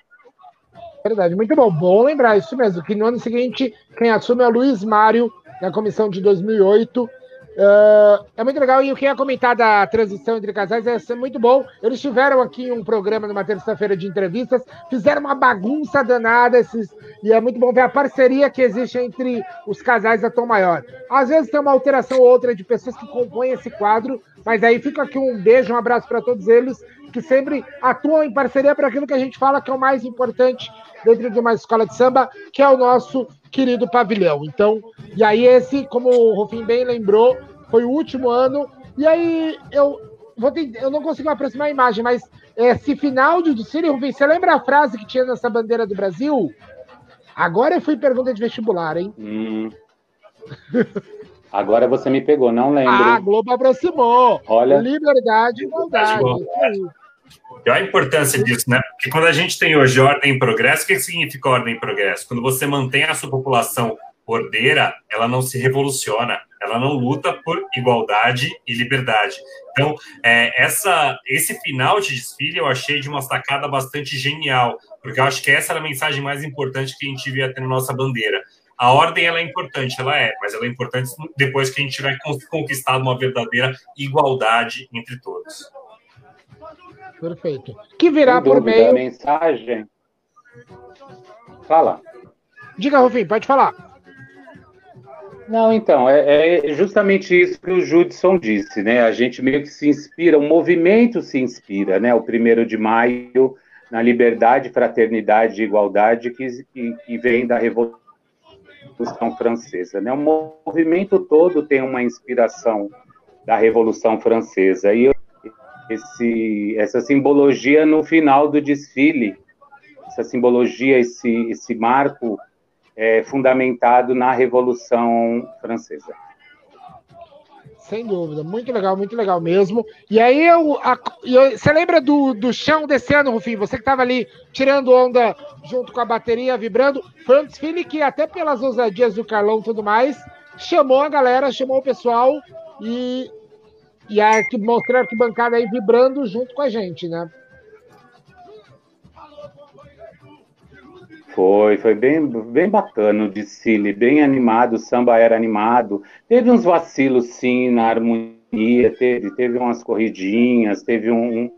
Verdade, muito bom. Bom lembrar isso mesmo, que no ano seguinte quem assume é o Luiz Mário, na comissão de 2008, Uh, é muito legal. E o que ia comentar da transição entre casais é muito bom. Eles tiveram aqui um programa numa terça-feira de entrevistas, fizeram uma bagunça danada. Esses, e é muito bom ver a parceria que existe entre os casais da Tom Maior. Às vezes tem uma alteração ou outra de pessoas que compõem esse quadro, mas aí fica aqui um beijo, um abraço para todos eles que sempre atuam em parceria para aquilo que a gente fala que é o mais importante dentro de uma escola de samba, que é o nosso querido pavilhão. Então, e aí esse, como o Rufim bem lembrou, foi o último ano. E aí eu vou ter, eu não consigo aproximar a imagem, mas esse final de Círio Rufim, você lembra a frase que tinha nessa bandeira do Brasil? Agora eu fui pergunta de vestibular, hein? Hum. Agora você me pegou, não lembro. Ah, a Globo aproximou. Olha. Liberdade e igualdade. E olha a importância disso, né? Porque quando a gente tem hoje ordem em progresso, o que significa ordem em progresso? Quando você mantém a sua população ordeira, ela não se revoluciona, ela não luta por igualdade e liberdade. Então, é, essa, esse final de desfile eu achei de uma sacada bastante genial, porque eu acho que essa era a mensagem mais importante que a gente devia ter na nossa bandeira. A ordem ela é importante, ela é, mas ela é importante depois que a gente tiver conquistado uma verdadeira igualdade entre todos. Perfeito. Que virá por meio. mensagem. Fala. Diga, Rufim, pode falar. Não, então, é, é, justamente isso que o Judson disse, né? A gente meio que se inspira, o movimento se inspira, né? O primeiro de maio, na liberdade, fraternidade e igualdade que, que, que vem da Revolução Francesa, né? O movimento todo tem uma inspiração da Revolução Francesa. E esse, essa simbologia no final do desfile, essa simbologia, esse, esse marco é, fundamentado na Revolução Francesa. Sem dúvida, muito legal, muito legal mesmo. E aí, eu, a, eu, você lembra do, do chão desse ano, Rufim? Você que estava ali tirando onda junto com a bateria, vibrando. Foi um desfile que, até pelas ousadias do Carlão e tudo mais, chamou a galera, chamou o pessoal e e a mostrar a arquibancada aí vibrando junto com a gente, né? Foi, foi bem, bem bacana o desfile, bem animado, o samba era animado. Teve uns vacilos, sim, na harmonia, teve, teve umas corridinhas, teve um,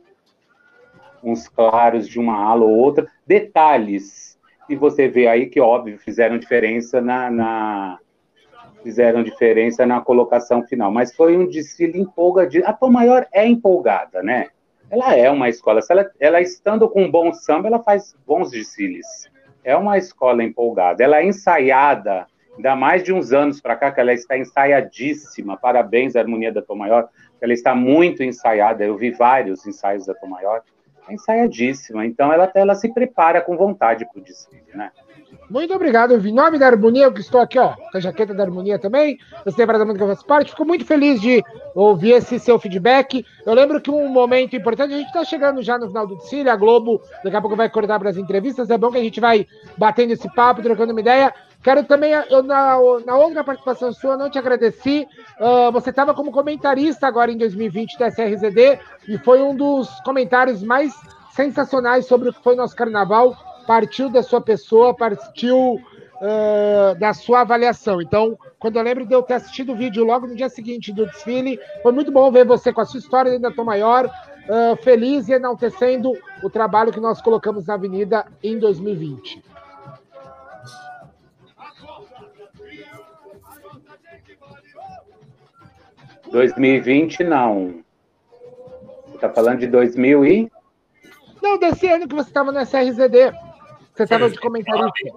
uns claros de uma ala ou outra. Detalhes que você vê aí que, óbvio, fizeram diferença na, na fizeram diferença na colocação final. Mas foi um desfile empolgadíssimo. A Tom Maior é empolgada, né? Ela é uma escola. Se ela, ela estando com um bom samba, ela faz bons desfiles. É uma escola empolgada. Ela é ensaiada, ainda mais de uns anos para cá, que ela está ensaiadíssima. Parabéns Harmonia da Tom Maior. Ela está muito ensaiada. Eu vi vários ensaios da Tom Maior. É ensaiadíssima. Então, ela, ela se prepara com vontade para o desfile, né? Muito obrigado. Em nome da Harmonia, eu que estou aqui, ó, com a jaqueta da Harmonia também. Você lembra da que eu faço parte. Fico muito feliz de ouvir esse seu feedback. Eu lembro que um momento importante, a gente está chegando já no final do desfile, a Globo daqui a pouco vai cortar para as entrevistas. É bom que a gente vai batendo esse papo, trocando uma ideia. Quero também, eu, na, na outra participação sua, não te agradeci. Uh, você estava como comentarista agora em 2020 da SRZD e foi um dos comentários mais sensacionais sobre o que foi nosso carnaval partiu da sua pessoa, partiu uh, da sua avaliação. Então, quando eu lembro de eu ter assistido o vídeo logo no dia seguinte do desfile, foi muito bom ver você com a sua história ainda tão maior, uh, feliz e enaltecendo o trabalho que nós colocamos na Avenida em 2020. ...2020 não. Você está falando de 2000 e... Não, desse ano que você estava no SRZD. Você estava de comentarista.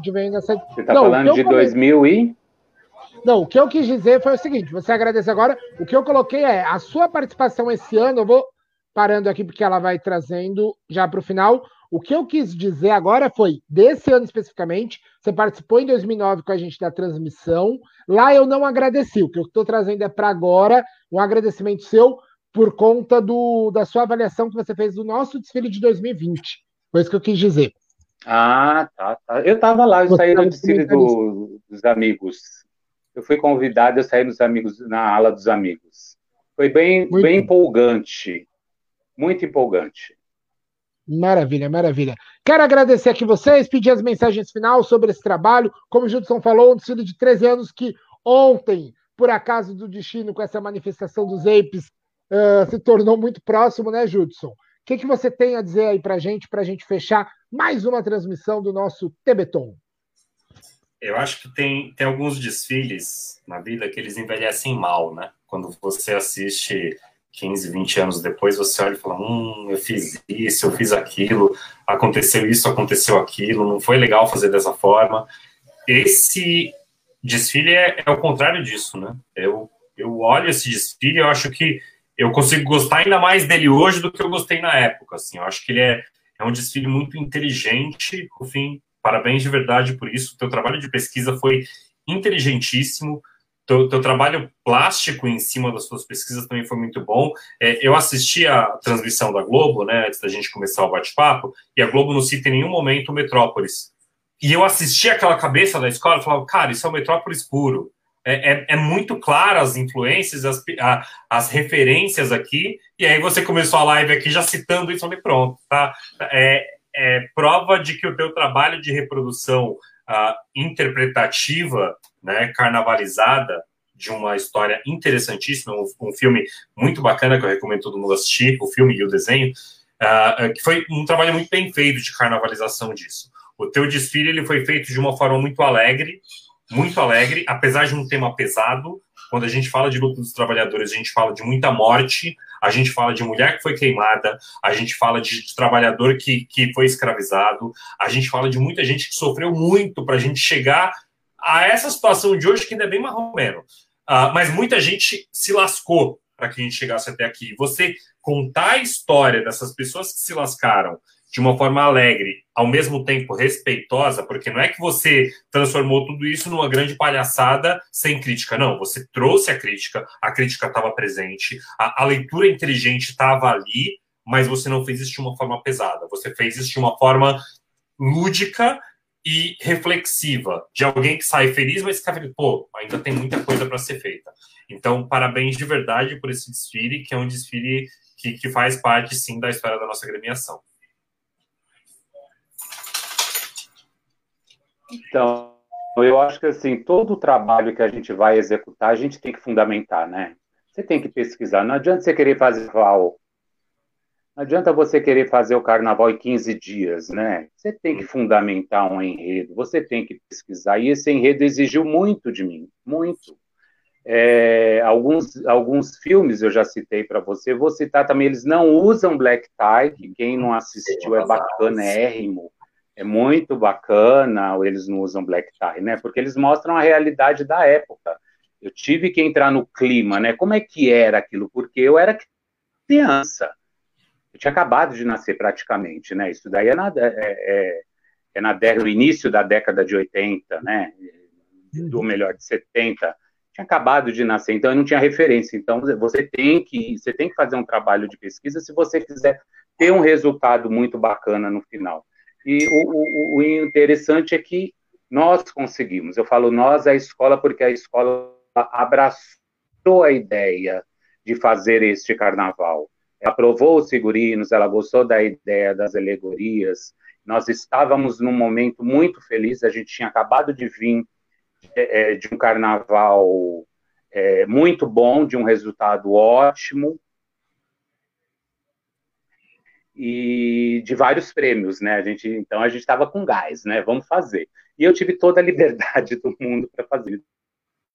De bem nessa... Você está falando de 2000 e? Não, o que eu quis dizer foi o seguinte: você agradece agora. O que eu coloquei é a sua participação esse ano. Eu vou parando aqui porque ela vai trazendo já para o final o que eu quis dizer agora foi, desse ano especificamente, você participou em 2009 com a gente da transmissão. Lá eu não agradeci. O que eu estou trazendo é para agora um agradecimento seu por conta do, da sua avaliação que você fez do nosso desfile de 2020. Foi isso que eu quis dizer. Ah, tá. tá. Eu estava lá, eu você saí no desfile do, dos amigos. Eu fui convidado, eu saí nos amigos, na ala dos amigos. Foi bem, bem empolgante. Muito empolgante. Maravilha, maravilha. Quero agradecer aqui vocês, pedir as mensagens final sobre esse trabalho. Como o Judson falou, um desfile de 13 anos que ontem, por acaso do destino, com essa manifestação dos apes, uh, se tornou muito próximo, né, Judson? O que, que você tem a dizer aí para gente, para a gente fechar mais uma transmissão do nosso Tebeton? Eu acho que tem, tem alguns desfiles na vida que eles envelhecem mal, né? Quando você assiste 15, 20 anos depois, você olha e fala: hum, eu fiz isso, eu fiz aquilo, aconteceu isso, aconteceu aquilo, não foi legal fazer dessa forma. Esse desfile é, é o contrário disso, né? Eu, eu olho esse desfile eu acho que eu consigo gostar ainda mais dele hoje do que eu gostei na época, assim. Eu acho que ele é, é um desfile muito inteligente, enfim, parabéns de verdade por isso. O teu trabalho de pesquisa foi inteligentíssimo, teu, teu, trabalho plástico em cima das suas pesquisas também foi muito bom. É, eu assisti a transmissão da Globo, né, antes da gente começar o bate-papo, e a Globo não cita em nenhum momento Metrópolis. E eu assisti aquela cabeça da escola e falava, cara, isso é o Metrópolis puro. É, é, é muito claro as influências, as, a, as referências aqui, e aí você começou a live aqui já citando isso, eu falei, pronto, tá? É, é prova de que o teu trabalho de reprodução uh, interpretativa, né, carnavalizada, de uma história interessantíssima, um, um, filme muito bacana que eu recomendo todo mundo assistir, o filme e o desenho, uh, que foi um trabalho muito bem feito de carnavalização disso. O teu desfile ele foi feito de uma forma muito alegre, muito alegre, apesar de um tema pesado. Quando a gente fala de luta dos trabalhadores, a gente fala de muita morte, a gente fala de mulher que foi queimada, a gente fala de, de trabalhador que, que foi escravizado, a gente fala de muita gente que sofreu muito para a gente chegar a essa situação de hoje que ainda é bem marromeno. Uh, mas muita gente se lascou para que a gente chegasse até aqui. Você contar a história dessas pessoas que se lascaram de uma forma alegre, ao mesmo tempo respeitosa, porque não é que você transformou tudo isso numa grande palhaçada sem crítica, não. Você trouxe a crítica, a crítica estava presente, a, a, leitura inteligente estava ali, mas você não fez isso de uma forma pesada. Você fez isso de uma forma lúdica e reflexiva, de alguém que sai feliz, mas fica feliz, pô, ainda tem muita coisa para ser feita. Então, parabéns de verdade por esse desfile, que é um desfile que, que faz parte, sim, da história da nossa gremiação. Então, eu acho que assim, todo o trabalho que a gente vai executar, a gente tem que fundamentar, né? Você tem que pesquisar. Não adianta você querer fazer carnaval. Não adianta você querer fazer o carnaval em 15 dias, né? Você tem que fundamentar um enredo, você tem que pesquisar. E esse enredo exigiu muito de mim, muito. É, alguns, alguns filmes eu já citei para você, vou citar também, eles não usam black tie, quem não assistiu é bacana, é érrimo é muito bacana, eles não usam black tie, né? Porque eles mostram a realidade da época. Eu tive que entrar no clima, né? Como é que era aquilo? Porque eu era criança. Eu tinha acabado de nascer praticamente, né? Isso daí é na, é, é, é na no início da década de 80, né? Do melhor, de 70. Tinha acabado de nascer, então eu não tinha referência. Então você tem que, você tem que fazer um trabalho de pesquisa se você quiser ter um resultado muito bacana no final. E o, o, o interessante é que nós conseguimos. Eu falo nós, a escola, porque a escola abraçou a ideia de fazer este carnaval. Aprovou os figurinos, ela gostou da ideia das alegorias. Nós estávamos num momento muito feliz, a gente tinha acabado de vir é, de um carnaval é, muito bom, de um resultado ótimo, e de vários prêmios, né? A gente, então a gente estava com gás, né? Vamos fazer. E eu tive toda a liberdade do mundo para fazer.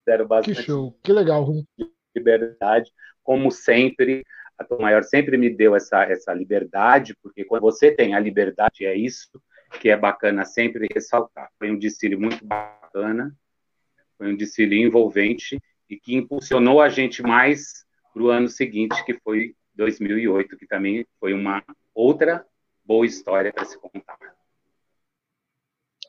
Deram bastante que show, que legal. Liberdade, como sempre. A Tom Maior sempre me deu essa, essa liberdade, porque quando você tem a liberdade, é isso, que é bacana sempre ressaltar. Foi um desfile muito bacana, foi um desfile envolvente e que impulsionou a gente mais para o ano seguinte, que foi 2008, que também foi uma outra boa história para se contar.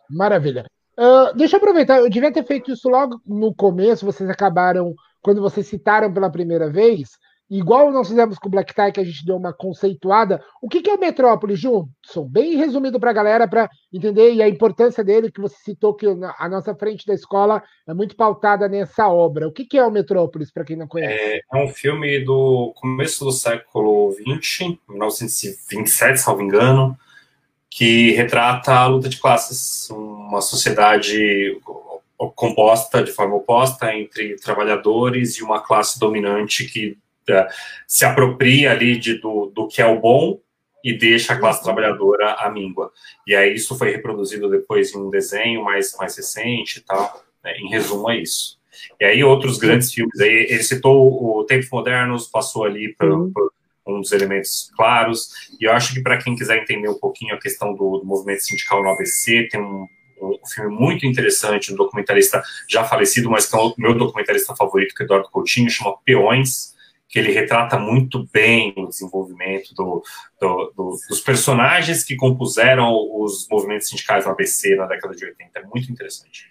Maravilha. Uh, deixa eu aproveitar, eu devia ter feito isso logo no começo, vocês acabaram, quando vocês citaram pela primeira vez, igual nós fizemos com o Black Tie, que a gente deu uma conceituada. O que, que é Metrópole, Junson? Bem resumido para a galera, para entender, e a importância dele, que você citou que a nossa frente da escola é muito pautada nessa obra. O que, que é o Metrópolis, para quem não conhece? É, é, um filme do começo do século XX, 1927, salvo engano, que retrata a luta de classes, uma sociedade composta de forma oposta entre trabalhadores e uma classe dominante que se apropria ali de, do, do que é o bom e deixa a classe trabalhadora à míngua. E aí isso foi reproduzido depois em um desenho mais, mais recente e tal. Né? Em resumo, é isso. E aí outros grandes filmes, aí ele citou o Tempos Modernos, passou ali por, uhum. um dos elementos claros, e eu acho que para quem quiser entender um pouquinho a questão do, do movimento sindical no ABC, tem um, um, filme muito interessante, um documentarista já falecido, mas que é o meu documentarista favorito, que é Eduardo Coutinho, chama Peões, que ele retrata muito bem o desenvolvimento do, do, do, dos personagens que compuseram os movimentos sindicais no ABC na década de 80. É muito interessante.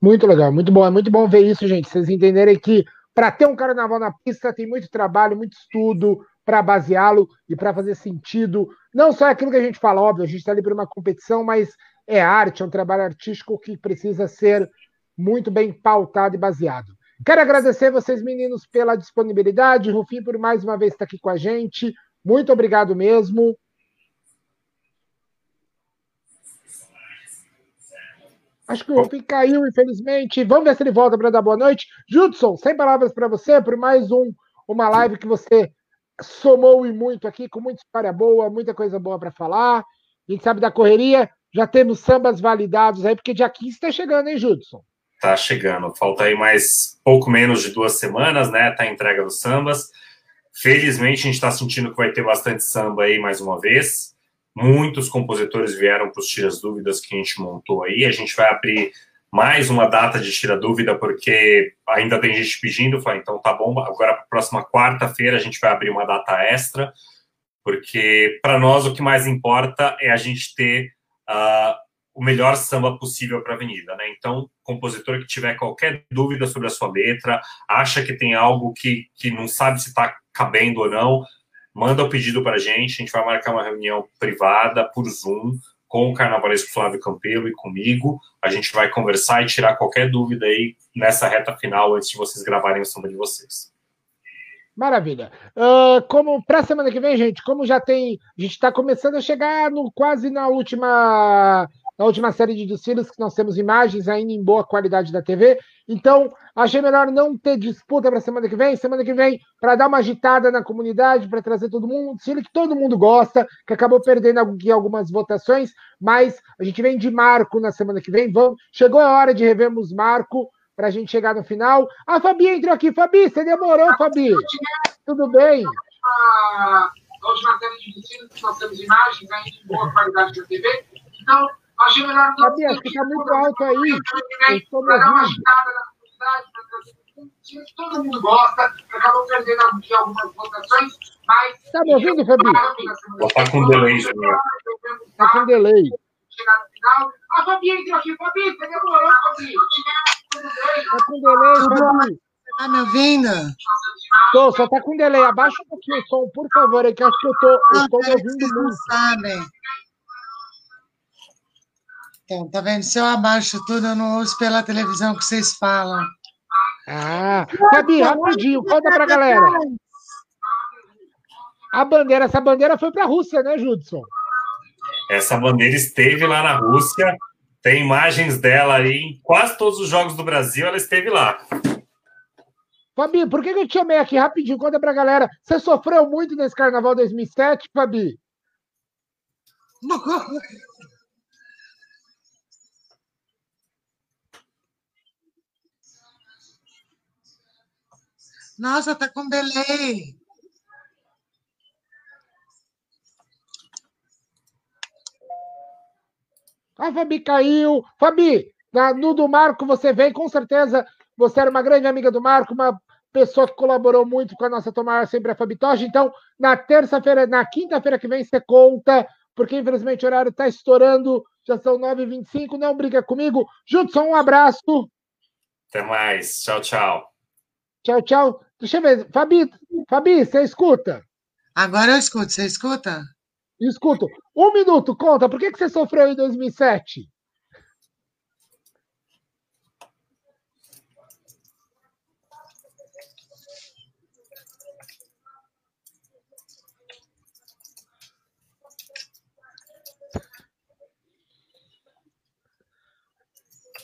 Muito legal, muito bom. É muito bom ver isso, gente. Vocês entenderem que para ter um carnaval na pista tem muito trabalho, muito estudo para baseá-lo e para fazer sentido. Não só aquilo que a gente fala, óbvio, a gente está ali para uma competição, mas é arte, é um trabalho artístico que precisa ser muito bem pautado e baseado. Quero agradecer vocês, meninos, pela disponibilidade. Rufim, por mais uma vez estar aqui com a gente. Muito obrigado mesmo. Acho que o Rufim caiu, infelizmente. Vamos ver se ele volta para dar boa noite. Judson, sem palavras para você, por mais um, uma live que você somou e muito aqui, com muita história boa, muita coisa boa para falar. A gente sabe da correria. Já temos sambas validados aí, porque dia 15 está chegando, hein, Judson? Tá chegando. Falta aí mais pouco menos de duas semanas, né? Tá a entrega dos sambas. Felizmente a gente está sentindo que vai ter bastante samba aí mais uma vez. Muitos compositores vieram para os tiras dúvidas que a gente montou aí. A gente vai abrir mais uma data de tira dúvida porque ainda tem gente pedindo. Falei, então tá bom. Agora para próxima quarta-feira a gente vai abrir uma data extra, porque para nós o que mais importa é a gente ter uh, o melhor samba possível para a avenida, né? Então, compositor que tiver qualquer dúvida sobre a sua letra, acha que tem algo que, que não sabe se está cabendo ou não, manda o pedido para a gente, a gente vai marcar uma reunião privada por Zoom com o carnavalesco Flávio Campelo e comigo, a gente vai conversar e tirar qualquer dúvida aí nessa reta final antes de vocês gravarem o samba de vocês. Maravilha. Uh, como para semana que vem, gente, como já tem, a gente está começando a chegar no quase na última na última série de desfiles, que nós temos imagens ainda em boa qualidade da TV. Então, achei melhor não ter disputa para semana que vem. Semana que vem, para dar uma agitada na comunidade, para trazer todo mundo, um desfile que todo mundo gosta, que acabou perdendo aqui algumas votações, mas a gente vem de Marco na semana que vem. Vamos, chegou a hora de revermos Marco para a gente chegar no final. A Fabi entrou aqui. Fabi, você demorou, Fabi? Tudo bem? A última série de desfiles nós temos imagens ainda em boa qualidade da TV. Então, Achei melhor não. Fabiano, fica muito alto aí. Eu estou me ouvindo. Todo mundo gosta, acabou perdendo aqui algumas votações, mas. Está me ouvindo, Fabi? Está com delay, Júnior. Está com delay. Chegar no final. A Fabi entrou aqui. Fabi, você demorou, Fabi. Está com delay, Fabi. Tá me ouvindo? Tô, só tá com delay. Abaixa um pouquinho o som, por favor, é que acho que eu tô, eu tô me ouvindo muito. Sabem. Então, tá vendo? Se eu abaixo tudo, eu não ouço pela televisão que vocês falam. Ah, Fabi, rapidinho, conta pra galera. A bandeira, essa bandeira foi pra Rússia, né, Judson? Essa bandeira esteve lá na Rússia. Tem imagens dela aí em quase todos os jogos do Brasil, ela esteve lá. Fabi, por que eu te chamei aqui rapidinho? Conta pra galera. Você sofreu muito nesse carnaval 2007, Fabi? Nossa, tá com delay. A Fabi caiu. Fabi, na, no do Marco você vem, com certeza. Você era uma grande amiga do Marco, uma pessoa que colaborou muito com a nossa tomada sempre a Fabi Tocha. Então, na terça-feira, na quinta-feira que vem, você conta, porque infelizmente o horário está estourando, já são 9h25. Não briga comigo. Judson, um abraço. Até mais. Tchau, tchau. Tchau, tchau. Deixa eu ver. Fabi, Fabi, você escuta? Agora eu escuto. Você escuta? Escuto. Um minuto, conta. Por que, que você sofreu em 2007?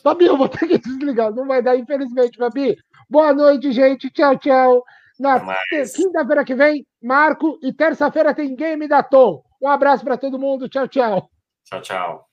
Fabi, eu vou ter que desligar. Não vai dar, infelizmente, Fabi. Boa noite, gente. Tchau, tchau. Na quinta-feira que vem, Marco. E terça-feira tem game da Tom. Um abraço para todo mundo. Tchau, tchau. Tchau, tchau.